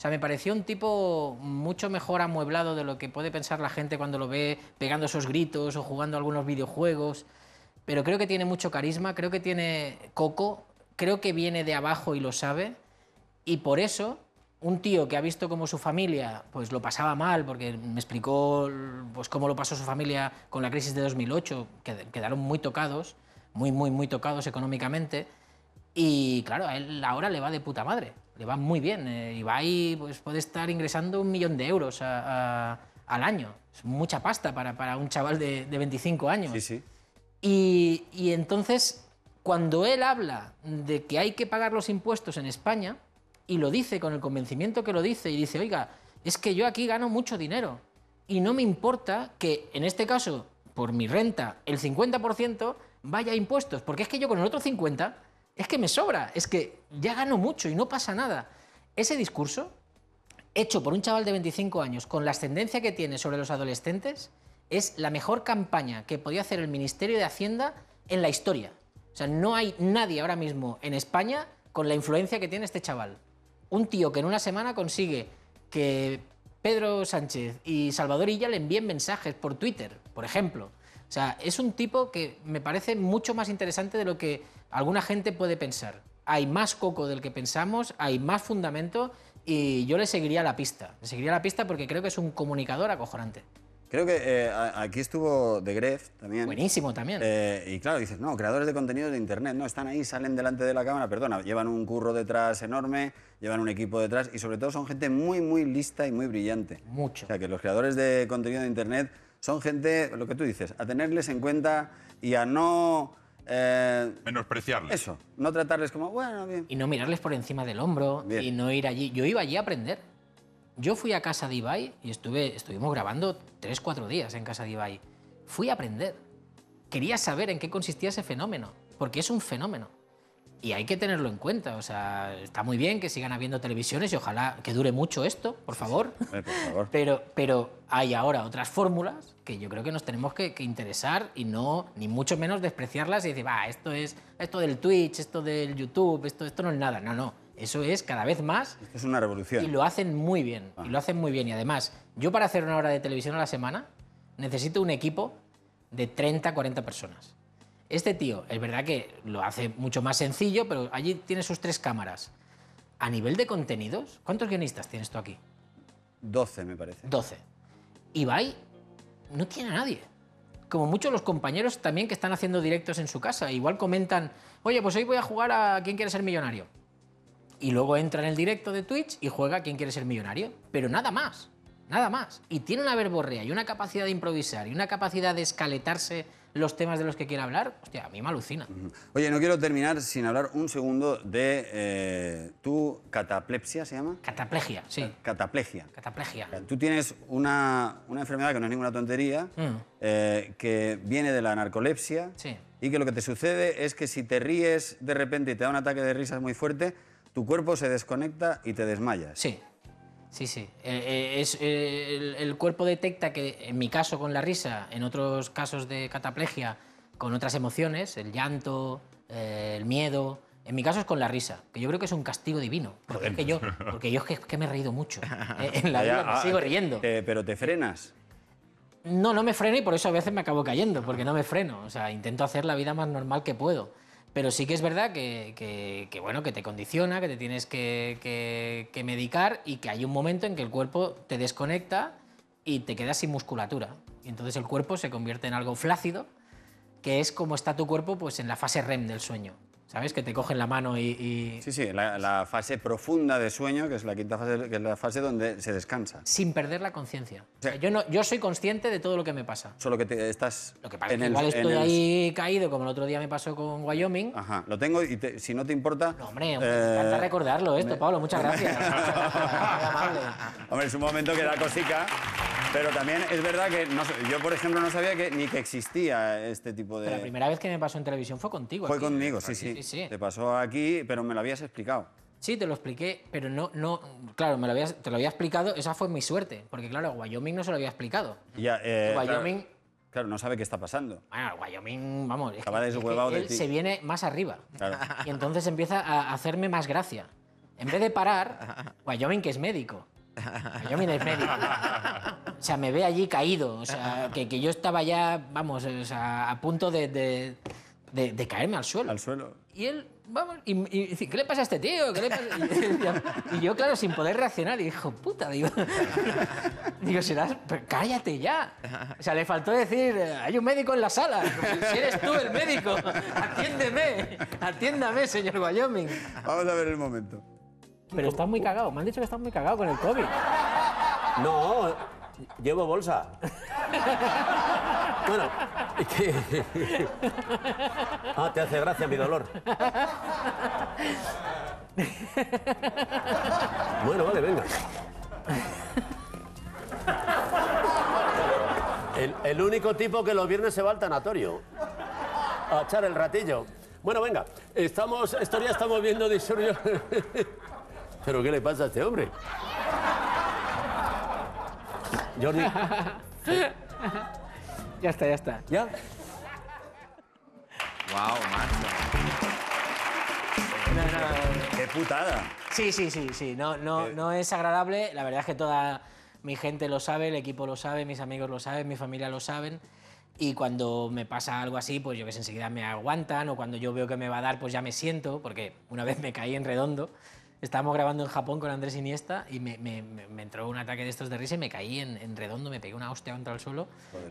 S3: O sea, me pareció un tipo mucho mejor amueblado de lo que puede pensar la gente cuando lo ve pegando esos gritos o jugando algunos videojuegos. Pero creo que tiene mucho carisma, creo que tiene coco, creo que viene de abajo y lo sabe. Y por eso, un tío que ha visto cómo su familia pues lo pasaba mal, porque me explicó pues, cómo lo pasó su familia con la crisis de 2008, que quedaron muy tocados, muy, muy, muy tocados económicamente. Y claro, a él ahora le va de puta madre, le va muy bien. Eh, Ibai pues, puede estar ingresando un millón de euros a- a- al año. Es mucha pasta para, para un chaval de, de 25 años.
S2: Sí, sí.
S3: Y, y entonces, cuando él habla de que hay que pagar los impuestos en España, y lo dice con el convencimiento que lo dice, y dice, oiga, es que yo aquí gano mucho dinero, y no me importa que, en este caso, por mi renta, el 50% vaya a impuestos, porque es que yo con el otro 50% es que me sobra, es que ya gano mucho y no pasa nada. Ese discurso, hecho por un chaval de 25 años, con la ascendencia que tiene sobre los adolescentes, es la mejor campaña que podía hacer el Ministerio de Hacienda en la historia. O sea, no hay nadie ahora mismo en España con la influencia que tiene este chaval. Un tío que en una semana consigue que Pedro Sánchez y Salvador Illa le envíen mensajes por Twitter, por ejemplo. O sea, es un tipo que me parece mucho más interesante de lo que alguna gente puede pensar. Hay más coco del que pensamos, hay más fundamento y yo le seguiría la pista. Le seguiría la pista porque creo que es un comunicador acojonante.
S2: Creo que eh, aquí estuvo The Gref también.
S3: Buenísimo también.
S2: Eh, y claro, dices, no, creadores de contenido de Internet, no, están ahí, salen delante de la cámara, perdona, llevan un curro detrás enorme, llevan un equipo detrás y sobre todo son gente muy, muy lista y muy brillante.
S3: Mucho.
S2: O sea, que los creadores de contenido de Internet son gente, lo que tú dices, a tenerles en cuenta y a no... eh,
S4: Menospreciarles.
S2: eso, no tratarles como, bueno, bien.
S3: y no mirarles por encima del hombro
S2: Bien.
S3: y no ir allí. Yo iba allí a aprender. Yo fui a casa de Ibai y estuve, estuvimos grabando tres, cuatro días en casa de Ibai. Fui a aprender. Quería saber en qué consistía ese fenómeno, porque es un fenómeno. Y hay que tenerlo en cuenta. O sea, está muy bien que sigan habiendo televisiones y ojalá que dure mucho esto, por favor.
S2: Por favor.
S3: Pero, pero hay ahora otras fórmulas que yo creo que nos tenemos que, que interesar y no, ni mucho menos despreciarlas y decir, va, esto es esto del Twitch, esto del YouTube, esto, esto no es nada. No, no. Eso es cada vez más
S2: Es una revolución.
S3: y lo hacen muy bien. Y lo hacen muy bien. Y además, yo para hacer una hora de televisión a la semana necesito un equipo de 30, 40 personas. Este tío, es verdad que lo hace mucho más sencillo, pero allí tiene sus tres cámaras. A nivel de contenidos, ¿cuántos guionistas tienes tú aquí?
S2: 12, me parece.
S3: 12. Ibai no tiene a nadie. Como muchos los compañeros también que están haciendo directos en su casa. Igual comentan, oye, pues hoy voy a jugar a ¿Quién quiere ser millonario? Y luego entra en el directo de Twitch y juega a ¿Quién quiere ser millonario? Pero nada más, nada más. Y tiene una verborrea y una capacidad de improvisar y una capacidad de escaletarse los temas de los que quiere hablar. Hostia, a mí me alucina.
S2: Oye, no quiero terminar sin hablar un segundo de eh, tu cataplepsia, ¿se llama?
S3: Cataplegia, sí.
S2: Cataplegia.
S3: Cataplegia.
S2: Tú tienes una, una enfermedad que no es ninguna tontería,
S3: Mm.
S2: eh, que viene de la narcolepsia
S3: Sí.
S2: y que lo que te sucede es que si te ríes de repente y te da un ataque de risas muy fuerte, tu cuerpo se desconecta y te desmayas.
S3: Sí, sí, sí. Eh, eh, es, eh, el, el cuerpo detecta que, en mi caso con la risa, en otros casos de cataplegia, con otras emociones, el llanto, eh, el miedo. En mi caso es con la risa, que yo creo que es un castigo divino. Porque, es que yo, porque yo es que, es que me he reído mucho. Eh, en la vida me
S2: ah,
S3: sigo riendo.
S2: pero te frenas.
S3: No, no me freno y por eso a veces me acabo cayendo, porque no me freno. O sea, intento hacer la vida más normal que puedo. Pero sí que es verdad que, bueno, que te condiciona, que te tienes que, que- que medicar y que hay un momento en que el cuerpo te desconecta y te quedas sin musculatura. Y entonces el cuerpo se convierte en algo flácido, que es como está tu cuerpo pues, en la fase REM del sueño. ¿Sabes? Que te cogen la mano y... y-
S2: Sí, sí, la, la fase profunda de sueño, que es la quinta fase, que es la fase donde se descansa.
S3: sin perder la conciencia. O sea,
S2: Sí.
S3: yo, no, yo soy consciente de todo lo que me pasa.
S2: Solo que te, estás
S3: Lo que pasa es
S2: en
S3: que
S2: el-
S3: igual estoy
S2: el-
S3: ahí caído, como el otro día me pasó con Wyoming.
S2: Ajá, lo tengo y te- si no te importa...
S3: No, hombre,
S2: eh,
S3: me encanta recordarlo esto, Pablo, muchas gracias.
S2: Hombre, es un momento que da cosica, pero también es verdad que no yo, por ejemplo, no sabía que ni que existía este tipo de...
S3: Pero la primera vez que me pasó en televisión fue contigo.
S2: Fue
S3: aquí.
S2: conmigo, sí, sí,
S3: Sí, sí.
S2: Te pasó aquí, pero me lo habías explicado.
S3: Sí, te lo expliqué, pero no, no, claro, me lo habías, te lo había explicado, esa fue mi suerte, porque claro, Wyoming no se lo había explicado.
S2: Ya, eh,
S3: Wyoming,
S2: Claro, claro, no sabe qué está pasando.
S3: bueno, Wyoming, vamos, es que, es que
S2: de ti.
S3: se viene más arriba.
S2: Claro.
S3: Y entonces empieza a hacerme más gracia. En vez de parar, Wyoming, que es médico. Wyoming es médico. O sea, me ve allí caído. O sea, que, que yo estaba ya, vamos, o sea, a punto de, de- de- de caerme al suelo.
S2: Al suelo.
S3: Y él, vamos, y, y dice, ¿qué le pasa a este tío? ¿Qué le pasa? Y, y yo, claro, sin poder reaccionar, y dijo, puta, digo, digo, serás, pero cállate ya. O sea, le faltó decir, eh, hay un médico en la sala. Si eres tú el médico, atiéndeme, atiéndame, señor Wyoming.
S2: Vamos a ver el momento.
S3: Pero estás muy cagado, me han dicho que estás muy cagado con el COVID.
S7: No, llevo bolsa. Bueno, es que... Ah, te hace gracia mi dolor. Bueno, vale, venga. El, el único tipo que los viernes se va al tanatorio. A echar el ratillo. Bueno, venga, estamos, esto ya estamos viendo disturbios. ¿Pero qué le pasa a este hombre? Jordi.
S3: Ya está, ya está.
S7: ¿Ya?
S1: Wow, macho.
S3: No, no,
S2: ¡Qué putada!
S3: Sí, sí, sí, sí. No, no,
S2: Eh.
S3: no es agradable. La verdad es que toda mi gente lo sabe, el equipo lo sabe, mis amigos lo saben, mi familia lo saben. Y cuando me pasa algo así, pues yo que sé, enseguida me aguantan. O cuando yo veo que me va a dar, pues ya me siento. Porque una vez me caí en redondo. Estábamos grabando en Japón con Andrés Iniesta y me, me- me- entró un ataque de estos de risa y me caí en, en redondo, me pegué una hostia contra el suelo.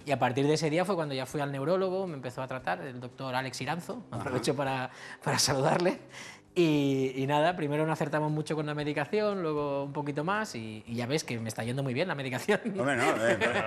S3: Y a partir de ese día fue cuando ya fui al neurólogo, me empezó a tratar, el doctor Alex Iranzo, aprovecho para, para saludarle. Y, y nada, primero no acertamos mucho con la medicación, luego un poquito más y, y ya ves que me está yendo muy bien la medicación.
S2: Hombre, no. eh, pero,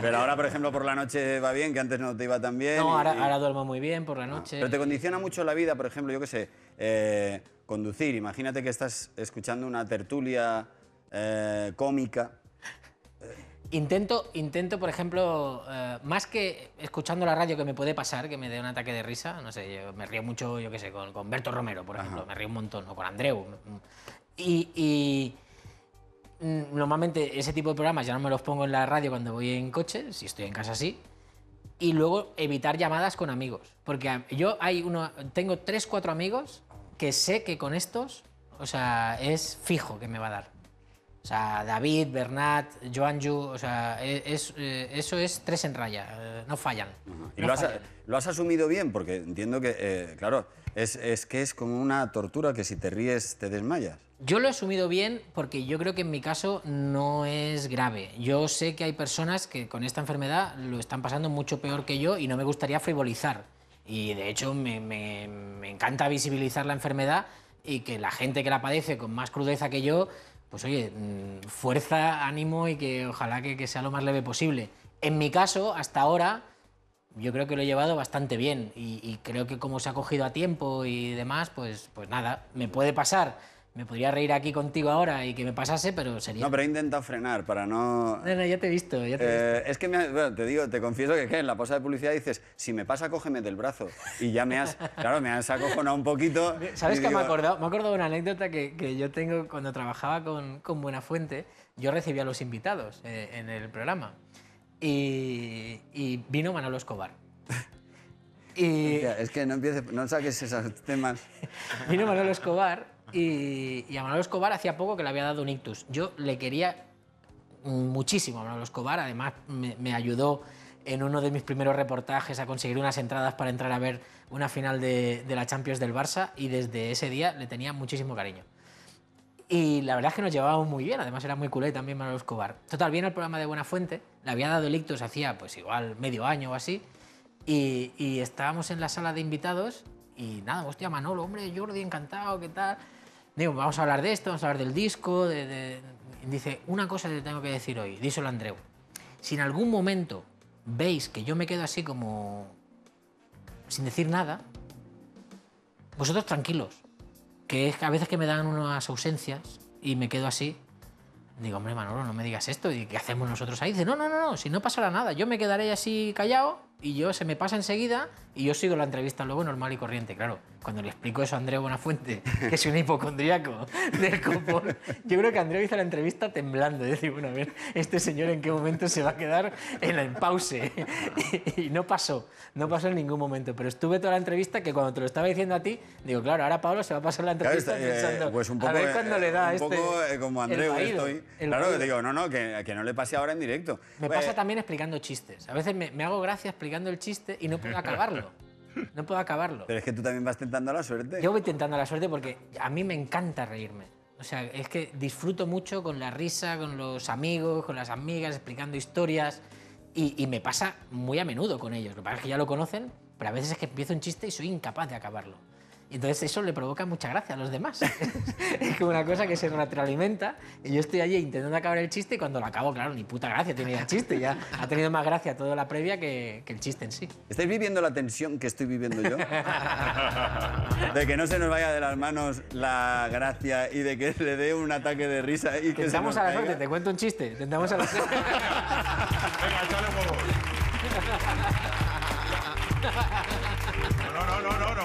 S2: pero ahora, por ejemplo, por la noche va bien, que antes no te iba tan bien.
S3: No, ahora,
S2: y-
S3: ahora duermo muy bien por la noche.
S2: Pero te condiciona mucho la vida, por ejemplo, yo qué sé, eh, conducir. Imagínate que estás escuchando una tertulia eh, cómica.
S3: Intento, intento, por ejemplo, eh, más que escuchando la radio que me puede pasar, que me dé un ataque de risa, no sé, yo me río mucho, yo qué sé, con, con Berto Romero, por ejemplo, me río un montón, o con Andreu. Y, y, mm, normalmente ese tipo de programas ya no me los pongo en la radio cuando voy en coche, si estoy en casa sí, y luego evitar llamadas con amigos. Porque yo hay uno, tengo tres, cuatro amigos que sé que con estos, o sea, es fijo que me va a dar. O sea, David, Bernat, Joanju, o sea, e- es, eh, eso es tres en raya, eh, no fallan.
S2: ¿Y
S3: no
S2: lo has,
S3: fallan.
S2: lo has asumido bien? Porque entiendo que, eh, claro, es, es que es como una tortura que si te ríes te desmayas.
S3: Yo lo he asumido bien porque yo creo que en mi caso no es grave. Yo sé que hay personas que con esta enfermedad lo están pasando mucho peor que yo y no me gustaría frivolizar. Y de hecho me, me- encanta visibilizar la enfermedad y que la gente que la padece con más crudeza que yo, pues oye, mm, fuerza, ánimo y que ojalá que, que sea lo más leve posible. En mi caso, hasta ahora, yo creo que lo he llevado bastante bien y, y creo que como se ha cogido a tiempo y demás, pues, pues nada, me puede pasar. Me podría reír aquí contigo ahora y que me pasase, pero sería...
S2: No, pero he intentado frenar para no...
S3: No, no, ya te he visto, ya te he visto.
S2: Eh, es que me bueno, te digo, te confieso que, ¿qué? en la pausa de publicidad dices, si me pasa, cógeme del brazo. Y ya me has, claro, me has acojonado un poquito.
S3: ¿Sabes qué me he
S2: digo,
S3: acordado? Me he acordado de una anécdota que, que yo tengo cuando trabajaba con, con Buenafuente. Yo recibía a los invitados eh, en el programa y, y vino Manolo Escobar. Y,
S2: "Hostia, Es que no empieces, no saques esos temas.
S3: Vino Manolo Escobar y, y a Manolo Escobar hacía poco que le había dado un ictus. Yo le quería muchísimo a Manolo Escobar, además me, me ayudó en uno de mis primeros reportajes a conseguir unas entradas para entrar a ver una final de, de la Champions del Barça y desde ese día le tenía muchísimo cariño. Y la verdad es que nos llevábamos muy bien, además era muy culé también Manolo Escobar. Total, viene el programa de Buenafuente, le había dado el ictus hacía pues igual medio año o así, y, y estábamos en la sala de invitados y nada, hostia, Manolo, hombre, Jordi, encantado, ¿qué tal? Digo, vamos a hablar de esto, vamos a hablar del disco, dice, una cosa te tengo que decir hoy, díselo a Andreu. Si en algún momento veis que yo me quedo así como sin decir nada, vosotros tranquilos, que a veces que me dan unas ausencias y me quedo así. Digo, hombre, Manolo, no me digas esto. ¿Y qué hacemos nosotros ahí? Dice, no, no, no, no, si no pasará nada. Yo me quedaré así callado y yo se me pasa enseguida y yo sigo la entrevista luego normal y corriente. Claro, cuando le explico eso a Andreu Buenafuente, que es un hipocondríaco del copón, yo creo que Andreu hizo la entrevista temblando. Decir, bueno, a ver, este señor en qué momento se va a quedar en el pause. Y, no pasó, no pasó en ningún momento. Pero estuve toda la entrevista que cuando te lo estaba diciendo a ti, digo, claro, ahora Pablo se va a pasar la
S2: Claro,
S3: entrevista
S2: está- eh,
S3: pensando,
S2: pues un poco,
S3: a ver
S2: eh,
S3: cuándo le da
S2: un
S3: este...
S2: poco eh, como Andreu estoy. Claro,
S3: vaído.
S2: digo, no, no, que, que no le pase ahora en directo.
S3: Me
S2: Eh,
S3: pasa también explicando chistes. A veces me, me hago gracia explicando el chiste y no puedo acabarlo. No puedo acabarlo.
S2: Pero es que tú también vas tentando la suerte.
S3: Yo voy tentando la suerte porque a mí me encanta reírme. O sea, es que disfruto mucho con la risa, con los amigos, con las amigas, explicando historias. Y, y me pasa muy a menudo con ellos. Lo que pasa es que ya lo conocen, pero a veces es que empiezo un chiste y soy incapaz de acabarlo. Entonces eso le provoca mucha gracia a los demás. es como una cosa que se retroalimenta y yo estoy allí intentando acabar el chiste y cuando lo acabo, claro, ni puta gracia tiene ya el chiste. Ya ha tenido más gracia toda la previa que, que el chiste en sí.
S2: ¿Estáis viviendo la tensión que estoy viviendo yo? de que no se nos vaya de las manos la gracia y de que le dé un ataque de risa y que se
S3: Tentamos
S2: nos
S3: a la
S2: caiga.
S3: suerte, te cuento un chiste. Tentamos a la suerte.
S4: Venga, échale huevo. No,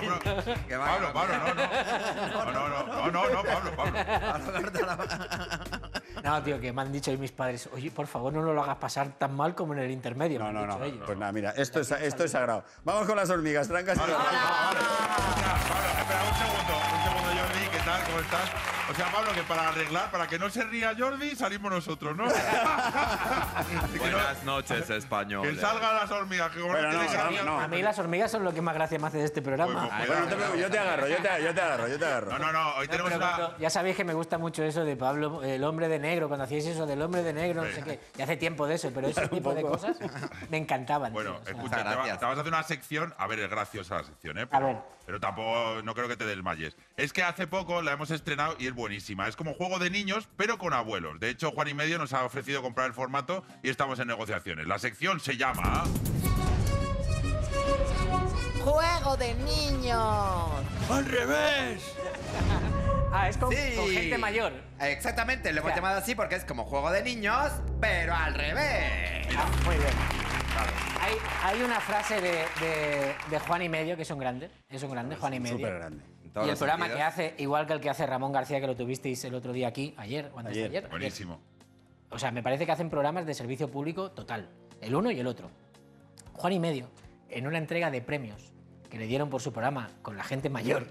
S4: no, no, no, no, no.
S1: Que va,
S4: Pablo. Pablo, no, no. No, no, no, no, no, no, Pablo, Pablo.
S3: No, tío, que me han dicho hoy mis padres, oye, por favor, no nos lo hagas pasar tan mal como en el intermedio.
S2: No, no, no.
S3: ellos.
S2: Pues nada, mira, esto es, esto es sagrado. Vamos con las hormigas, trancas y
S4: Vale, espera un segundo, tal? ¿Cómo estás? O sea, Pablo, que para arreglar, para que no se ría Jordi, salimos nosotros, ¿no?
S1: Buenas noches, español.
S4: Que salgan las hormigas, que
S2: Pero
S4: no
S2: no,
S4: tienes
S2: no.
S3: A mí las hormigas son lo que más gracia me hace de este programa.
S4: Pues,
S2: Bueno, no te preocupes, yo te agarro, yo te, yo te agarro, yo te agarro.
S4: No, no, no, hoy tenemos una...
S3: cuando- ya sabéis que me gusta mucho eso de Pablo, el hombre de negro, cuando hacíais eso del hombre de negro, no sé qué. Y hace tiempo de eso, pero ese tipo de cosas me encantaban.
S4: Bueno,
S3: tío,
S4: escucha, te, va-
S1: gracias.
S4: te vas a hacer una sección. A ver, es graciosa la sección, ¿eh? Pero,
S3: ver.
S4: Pero tampoco, no creo que te desmayes. Es que hace poco la hemos estrenado y es buenísima. Es como juego de niños, pero con abuelos. De hecho, Juan y Medio nos ha ofrecido comprar el formato y estamos en negociaciones. La sección se llama.
S8: Juego de niños.
S1: ¡Al revés!
S3: Ah, es con,
S1: Sí.
S3: con gente mayor.
S1: Exactamente, lo hemos llamado así porque es como juego de niños, pero al revés.
S3: Ah, muy bien. Hay, hay una frase de, de- de Juan y Medio, que es un grande, es un grande, Juan y Medio.
S2: Súper grande.
S1: Todos
S3: Y el programa
S1: sentidos.
S3: que hace, igual que el que hace Ramón García, que lo tuvisteis el otro día aquí, ayer, cuando
S2: Ayer.
S3: ayer.
S4: Buenísimo.
S3: O sea, me parece que hacen programas de servicio público total, el uno y el otro. Juan y Medio, en una entrega de premios que le dieron por su programa con la gente mayor,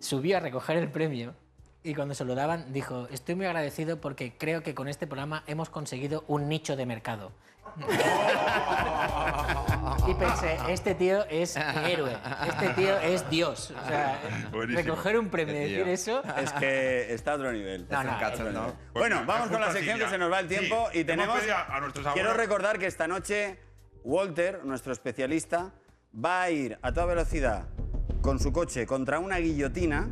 S3: subió a recoger el premio y cuando se lo daban dijo, estoy muy agradecido porque creo que con este programa hemos conseguido un nicho de mercado. Y pensé, este tío es héroe, este tío es Dios. O sea,
S4: Buenísimo.
S3: recoger un premio y
S1: tío.
S3: decir eso...
S2: Es que está a otro nivel.
S4: Pues
S2: Bueno,
S4: mira,
S2: vamos con la sección que se nos va el
S4: Sí,
S2: tiempo y tenemos.
S4: pedido a nuestros
S2: Quiero recordar que esta noche Walter, nuestro especialista, va a ir a toda velocidad con su coche contra una guillotina.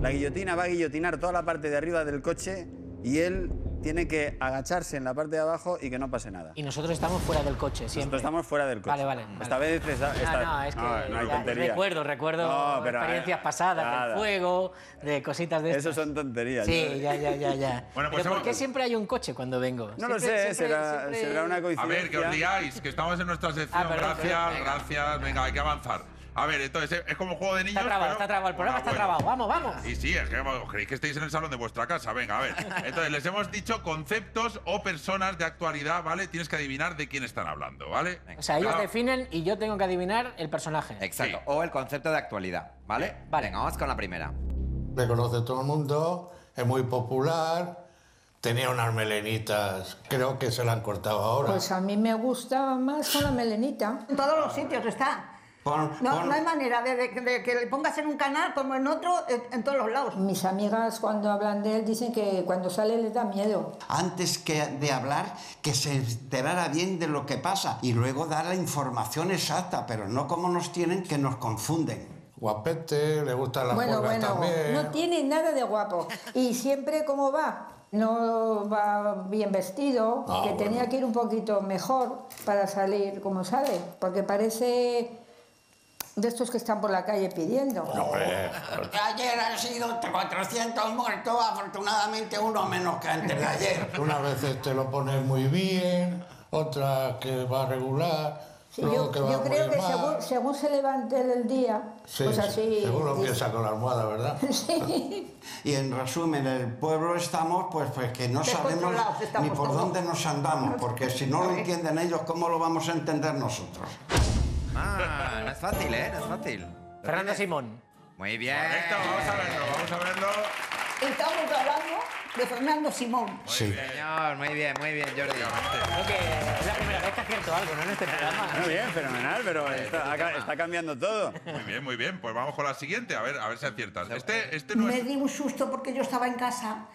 S2: La guillotina va a guillotinar toda la parte de arriba del coche y él tiene que agacharse en la parte de abajo y que no pase nada.
S3: Y nosotros estamos fuera del coche, siempre.
S2: Nosotros estamos fuera del coche.
S3: Vale, vale.
S2: Esta
S3: vale.
S2: vez esta, esta-
S3: no, no, es que
S2: no, no hay
S3: ya
S2: tontería.
S3: recuerdo, recuerdo
S2: No, pero,
S3: experiencias
S2: eh,
S3: pasadas
S2: nada.
S3: del fuego, de cositas de
S2: Eso
S3: estas.
S2: son tonterías.
S3: Sí,
S2: ¿no?
S3: ya, ya, ya, ya.
S4: Bueno, pues
S3: Pero ¿por qué siempre hay un coche cuando vengo?
S2: No lo sé,
S3: siempre-
S2: será,
S3: siempre-
S2: será una
S4: A
S2: coincidencia.
S4: ver, que os liáis, que estamos en nuestra sección.
S3: Ah, perdón,
S4: gracias,
S3: perdón.
S4: gracias. Venga, hay que avanzar. A ver, entonces, es como juego de niños.
S3: Está trabado,
S4: pero
S3: está trabado, el programa
S4: con
S3: está
S4: abuelos.
S3: trabado. Vamos, vamos.
S4: Y sí, es que creéis que estáis en el salón de vuestra casa. Venga, a ver. Entonces, les hemos dicho conceptos o personas de actualidad, ¿vale? Tienes que adivinar de quién están hablando, ¿vale?
S3: O sea, ellos
S4: Venga.
S3: definen y yo tengo que adivinar el personaje.
S1: Exacto.
S4: Sí.
S1: O el concepto de actualidad, ¿vale?
S3: Vale.
S1: Venga, vamos con la primera.
S9: Le conoce todo el mundo, es muy popular, tenía unas melenitas, creo que se la han cortado ahora.
S10: Pues a mí me gusta más con la melenita.
S11: En todos los sitios está.
S9: Pon-
S11: No,
S9: pon-
S11: no hay manera de, de- de que le pongas en un canal como en otro, en, en todos los lados.
S10: Mis amigas cuando hablan de él dicen que cuando sale les da miedo.
S12: antes que de hablar, que se enterara bien de lo que pasa y luego dar la información exacta, pero no como nos tienen que nos confunden.
S9: Guapete, le gustan las
S10: bueno, bueno,
S9: también.
S10: no tiene nada de guapo. Y siempre cómo va. No va bien vestido,
S9: Ah,
S10: que
S9: bueno.
S10: tenía que ir un poquito mejor para salir como sale, porque parece de estos que están por la calle pidiendo.
S9: Hombre,
S12: Ayer han sido 400 muertos, afortunadamente uno menos que antes de ayer.
S9: unas veces te lo pones muy bien, otras que va regular,
S10: Sí,
S9: luego
S10: yo,
S9: que va
S10: yo creo que según, según se levante el día,
S9: Sí,
S10: pues
S9: sí,
S10: así...
S9: seguro piensa con la almohada, ¿verdad?
S10: Sí.
S12: Y en resumen, el pueblo estamos, pues, pues que no sabemos ni por
S11: todos.
S12: dónde nos andamos, porque si no lo entienden ellos, ¿cómo lo vamos a entender nosotros?
S1: Ah, no es fácil, ¿eh? No es fácil.
S3: Fernando Simón.
S1: Muy bien.
S4: Correcto, vamos a verlo, vamos a verlo.
S11: Estamos hablando de Fernando Simón.
S9: Sí.
S1: Señor, muy bien, muy bien, Jordi.
S3: Creo que es la primera vez que acierto algo, ¿no? En este programa.
S2: Muy bien, fenomenal, pero está, acá- está cambiando todo.
S4: Muy bien, muy bien. Pues vamos con la siguiente, a ver, a ver si aciertas. Este, este no
S11: Me
S4: es.
S11: di un susto porque yo estaba en casa.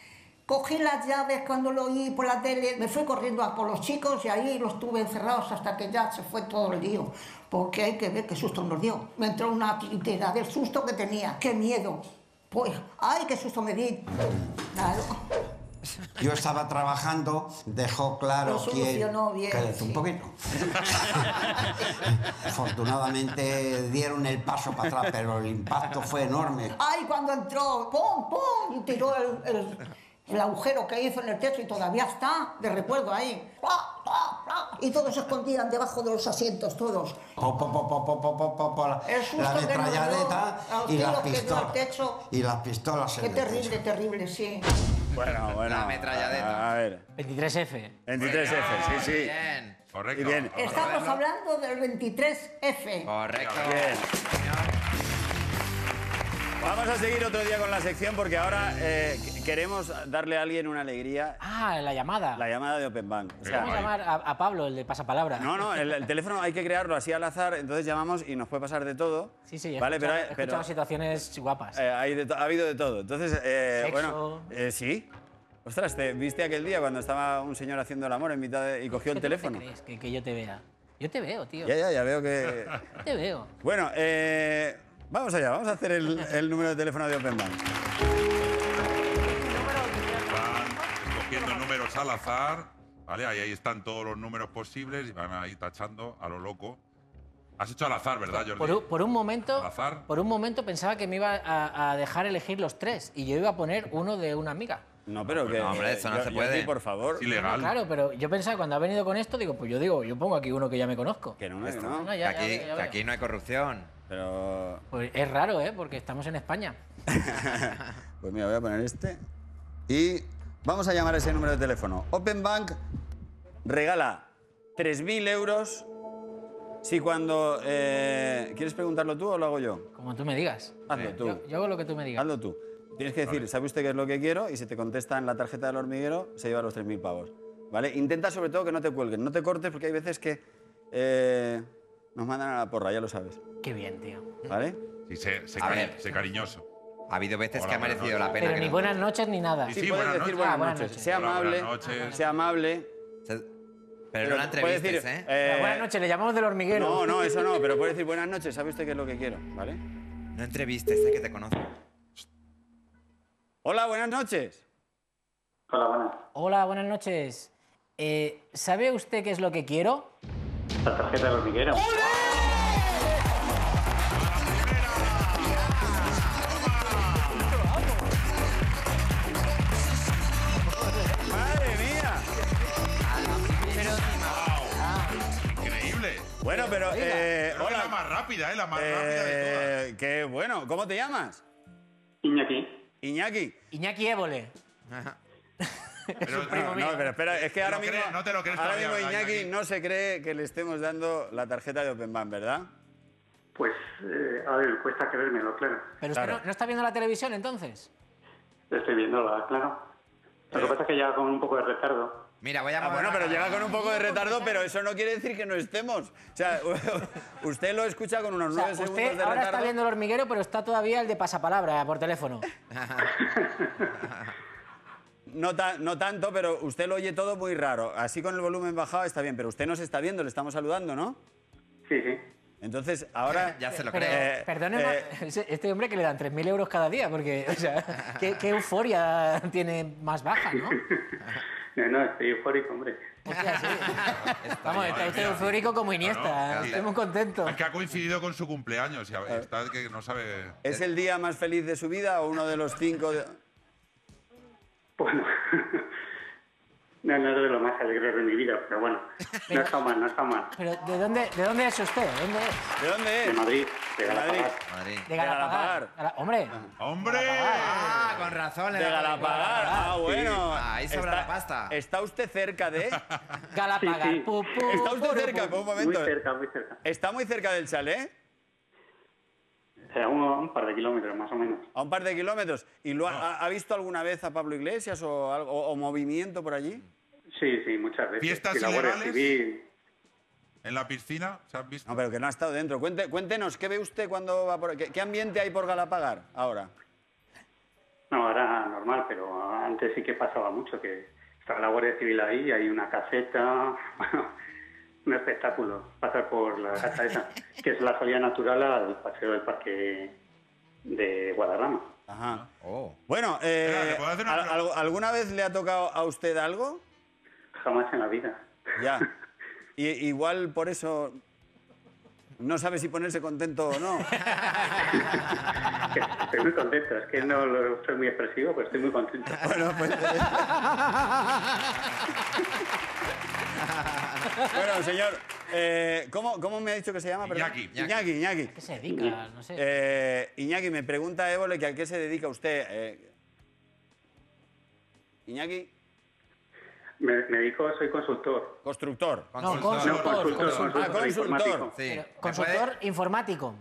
S11: Cogí las llaves cuando lo oí por la tele, me fui corriendo a por los chicos y ahí los tuve encerrados hasta que ya se fue todo el lío. Porque hay que ver qué susto nos dio. Me entró una tintera del susto que tenía. ¡Qué miedo! Pues, ¡ay, qué susto me di! Claro.
S12: Yo estaba trabajando, dejó claro quién...
S11: bien, sí.
S12: un poquito. Afortunadamente dieron el paso para atrás, pero el impacto fue enorme.
S11: ¡Ay, cuando entró! ¡Pum, pum! Y tiró el, el- el agujero que hizo en el techo y todavía está de recuerdo ahí. Y todos se escondían debajo de los asientos, todos.
S12: La
S11: metralleta
S12: y las pistolas. Y las pistolas.
S11: Qué terrible, terrible, sí.
S2: Bueno, bueno.
S1: La metralladeta.
S2: A ver.
S3: 23F.
S2: 23F, sí, sí.
S1: Bien.
S4: Correcto.
S2: Bien.
S11: Estamos hablando del 23F.
S1: Correcto.
S2: Bien. Vamos a seguir otro día con la sección porque ahora eh, queremos darle a alguien una alegría.
S3: Ah, la llamada.
S2: La llamada de Open Bank. O sea,
S3: Vamos a llamar a, a Pablo, el de pasapalabra.
S2: no, no, el, el teléfono hay que crearlo así al azar, entonces llamamos y nos puede pasar de todo.
S3: Sí, sí, he
S2: Vale, pero,
S3: escuchado, he
S2: pero,
S3: escuchado situaciones guapas.
S2: eh, hay de ha habido de todo. Entonces, eh,
S3: Sexo.
S2: bueno, eh, sí. Ostras, ¿te viste aquel día cuando estaba un señor haciendo el amor en mitad de- y cogió el
S3: ¿Qué te
S2: teléfono?
S3: crees que, que yo te vea? Yo te veo, tío.
S2: Ya, ya, ya veo que.
S3: Yo te veo.
S2: Bueno, eh, vamos allá, vamos a hacer el, el número de teléfono de Open Bank.
S4: Van cogiendo números al azar, ¿vale? Ahí, ahí están todos los números posibles y van ahí tachando a lo loco. Has hecho al azar, ¿verdad, Jordi?
S3: Por un, por un momento,
S4: Al azar.
S3: por un momento pensaba que me iba a, a dejar elegir los tres y yo iba a poner uno de una amiga.
S2: No, pero que.
S1: No, hombre, eso no
S2: yo-
S1: se
S2: yo
S1: puede.
S2: sí, por favor.
S4: Es ilegal.
S3: Claro, pero yo pensaba cuando ha venido con esto, digo, pues yo digo, yo pongo aquí uno que ya me conozco.
S2: Que no,
S1: Esto.
S2: no.
S3: No,
S1: Que
S3: ya,
S1: aquí,
S3: ya, ya
S1: que aquí no hay corrupción.
S2: Pero.
S3: Pues es raro, ¿eh? Porque estamos en España.
S2: Pues mira, voy a poner este. Y vamos a llamar a ese número de teléfono. Open Bank regala 3.000 euros si cuando... eh, ¿Quieres preguntarlo tú o lo hago yo?
S3: Como tú me digas.
S2: Hazlo tú.
S3: Yo, yo hago lo que tú me digas.
S2: Hazlo tú. Tienes que decir, ¿sabe usted qué es lo que quiero? Y si te contesta en la tarjeta del hormiguero, se lleva los 3.000 pavos. ¿Vale? Intenta sobre todo que no te cuelguen, no te cortes porque hay veces que eh, nos mandan a la porra, ya lo sabes.
S3: Qué bien, tío.
S2: ¿Vale?
S4: Sí, sé, sé,
S1: A
S4: cari-
S1: ver.
S4: sé cariñoso.
S1: Ha habido veces
S4: Hola,
S1: que ha merecido la pena.
S3: Pero ni
S1: no-
S3: buenas noches ni nada.
S4: Sí,
S2: Sí,
S4: sí,
S2: puedes
S4: buenas
S2: decir
S4: noches.
S2: buenas
S3: Ah, buenas
S2: noches.
S3: noches.
S2: Sea
S4: Hola,
S2: amable.
S4: buenas noches.
S2: Sea amable.
S1: Se- Pero no la entrevistes,
S2: decir,
S1: ¿eh?
S2: eh,
S3: buenas noches, le llamamos del hormiguero.
S2: No, no, eso no, pero puede decir buenas noches, ¿sabe usted qué es lo que quiero? ¿Vale?
S1: No entrevistes, sé que te conozco.
S2: Hola, buenas noches.
S5: Hola, buenas.
S3: Hola, buenas noches. Eh, ¿Sabe usted qué es lo que quiero?
S5: La tarjeta del hormiguero.
S2: ¡Madre mía!
S4: Increíble.
S2: Bueno, pero... Eh,
S4: Creo que es la
S2: hola.
S4: más rápida, ¿eh? La más rápida de todas.
S2: Eh, qué bueno. ¿Cómo te llamas?
S5: Iñaki.
S2: Iñaki.
S3: Iñaki Évole.
S4: Pero,
S2: No, no, pero espera, es que
S4: ¿Te
S2: ahora mismo,
S4: crees? No te lo crees
S2: ahora
S4: todavía,
S2: mismo
S4: ¿verdad,
S2: Iñaki
S4: Iñaki?
S2: no se cree que le estemos dando la tarjeta de Open Bank, ¿verdad?
S5: Pues, eh, a ver, cuesta creérmelo, claro.
S3: ¿Pero usted
S2: Claro.
S3: no, no está viendo la televisión entonces?
S5: Estoy viéndola, claro. Lo que pasa es que ya con un poco de retardo.
S1: Mira, voy a
S2: Ah, bueno, pero llega con un poco de retardo, pero eso no quiere decir que no estemos. O sea, usted lo escucha con unos
S3: O sea,
S2: nueve segundos
S3: usted
S2: de
S3: ahora está
S2: retardo.
S3: viendo el hormiguero, pero está todavía el de pasapalabra por teléfono.
S2: No, ta- no tanto, pero usted lo oye todo muy raro. Así con el volumen bajado está bien, pero usted nos está viendo, le estamos saludando, ¿no?
S5: Sí, sí.
S2: Entonces, ahora...
S1: Ya se lo.
S2: Eh,
S3: perdone,
S2: eh,
S3: ese- este hombre que le dan 3.000 euros cada día, porque, o sea, ¿qué, qué euforia tiene más baja, ¿no?
S5: No, no, estoy eufórico, hombre.
S3: Hostia, sí. Vamos, está usted eufórico como Iniesta.
S4: Claro, sí.
S3: Estoy muy contento.
S4: Es que ha coincidido con su cumpleaños y está que no sabe.
S2: ¿Es el día más feliz de su vida o uno de los cinco? de-
S5: Bueno. No, no es de lo más alegre de mi vida, pero bueno. No está mal, no está mal.
S3: Pero, ¿de dónde, ¿de dónde es usted? ¿De dónde es?
S2: ¿De dónde
S5: De
S2: es?
S5: Madrid, de
S2: Madrid.
S5: Galapagar.
S1: Madrid.
S3: De Galapagar. Gala- Hombre,
S4: ¡Hombre!
S1: Ah, con razón.
S2: De Galapagar. Ah, bueno.
S1: Ah, ahí sobra
S2: Está-
S1: la pasta.
S2: ¿Está usted cerca de...?
S3: Galapagar.
S5: Sí, sí.
S3: Pu, pu,
S2: ¿Está usted
S3: pu,
S2: cerca?
S3: pu.
S2: Un
S5: Muy
S2: momento.
S5: cerca, muy cerca.
S2: ¿Está muy cerca del chalet?
S5: Eh, A un par de kilómetros, más o menos.
S2: A un par de kilómetros. ¿Y lo ha, ha- ha visto alguna vez a Pablo Iglesias o, algo, o, o movimiento por allí?
S5: Sí, sí, muchas veces.
S4: ¿Fiestas
S5: la Guardia
S4: ilegales?
S5: Civil.
S4: ¿En la piscina? ¿Se han visto?
S2: No, pero que no ha estado dentro. Cuente- cuéntenos, ¿qué ve usted cuando va por qué, qué ambiente hay por Galapagar ahora?
S5: No, ahora normal, pero antes sí que pasaba mucho, que estaba la Guardia Civil ahí, hay una caseta, bueno, un espectáculo, pasar por la casa esa, que es la salida natural al paseo del parque de Guadarrama.
S2: Ajá.
S1: Oh.
S2: Bueno, eh,
S4: Espera, ¿le puedo hacer una
S2: ¿al-
S4: pregunta?
S2: al- ¿alguna vez le ha tocado a usted algo?
S5: Jamás en la vida.
S2: Ya. Y, igual por eso no sabe si ponerse contento o no.
S5: Estoy muy contento, es que no lo- soy muy expresivo, pero estoy muy contento.
S2: Bueno, pues... bueno, señor, eh, ¿cómo, cómo me ha dicho que se llama? perdón?
S4: Iñaki.
S2: Iñaki, Iñaki.
S3: ¿A qué se dedica? No sé.
S2: Eh, Iñaki, me pregunta Évole que a qué se dedica usted. Eh, Iñaki.
S13: Me, me dedico, soy consultor.
S2: Constructor.
S3: No,
S13: No,
S3: consultor.
S2: Ah, consultor.
S3: Consultor informático.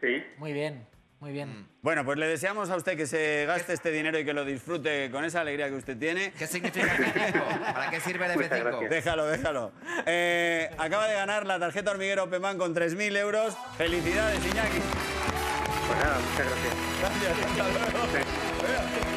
S13: Sí.
S3: Muy bien, muy bien.
S2: Mm. Bueno, pues le deseamos a usted que se gaste este dinero y que lo disfrute con esa alegría que usted tiene.
S1: ¿Qué significa F5? ¿Para qué sirve el
S13: Muchas
S1: F5?
S13: gracias.
S2: Déjalo, déjalo. Eh, acaba de ganar la tarjeta hormiguero Openman con 3.000 euros. Felicidades, Iñaki.
S13: Pues nada, muchas gracias.
S2: Gracias, hasta luego.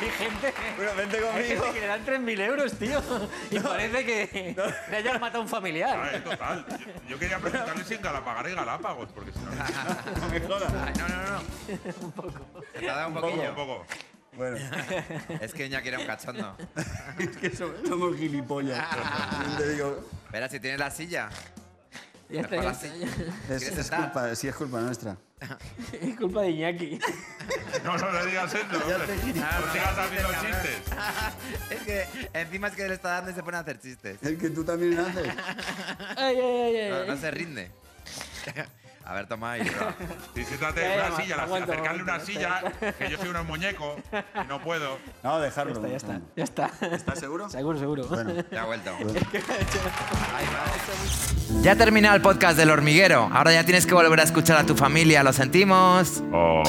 S3: Hay gente,
S2: Bueno, vente
S3: hay
S2: conmigo.
S3: gente que le dan 3.000 euros, tío. Y parece que le hayas matado a un familiar.
S4: Ay, total. Yo, yo quería preguntarle si en Galapagar hay Galápagos, porque si no.
S2: No me jodas.
S1: No, no, no. Te ha dado un
S4: Un poco,
S1: poquillo.
S4: un poco.
S2: Bueno,
S1: Es que Iñaki era un cachondo.
S2: es que so- somos gilipollas. Te digo,
S1: Espera, si tienes la silla.
S3: Ya está, ya está,
S2: es,
S1: ¿Quieres
S2: es culpa, sí, es culpa nuestra.
S3: Es culpa de Iñaki.
S4: No, no le digas eso. hombre. No sigas haciendo chistes.
S1: es que encima es que le está dando y se pone a hacer chistes.
S2: Es que tú también haces.
S3: Ay, ay, ay, ay.
S1: No, no se rinde. A ver, toma.
S4: Y siéntate
S3: Ya,
S4: en
S3: ya,
S4: una silla, acercarle una silla, que yo soy un muñeco y no puedo.
S2: No, dejarlo.
S3: Ya está, ya está.
S2: ¿Estás seguro?
S3: Seguro, seguro.
S2: Bueno.
S1: Ya ha vuelto. Ya ha terminado el podcast del hormiguero. Ahora ya tienes que volver a escuchar a tu familia. Lo sentimos.
S4: Oh.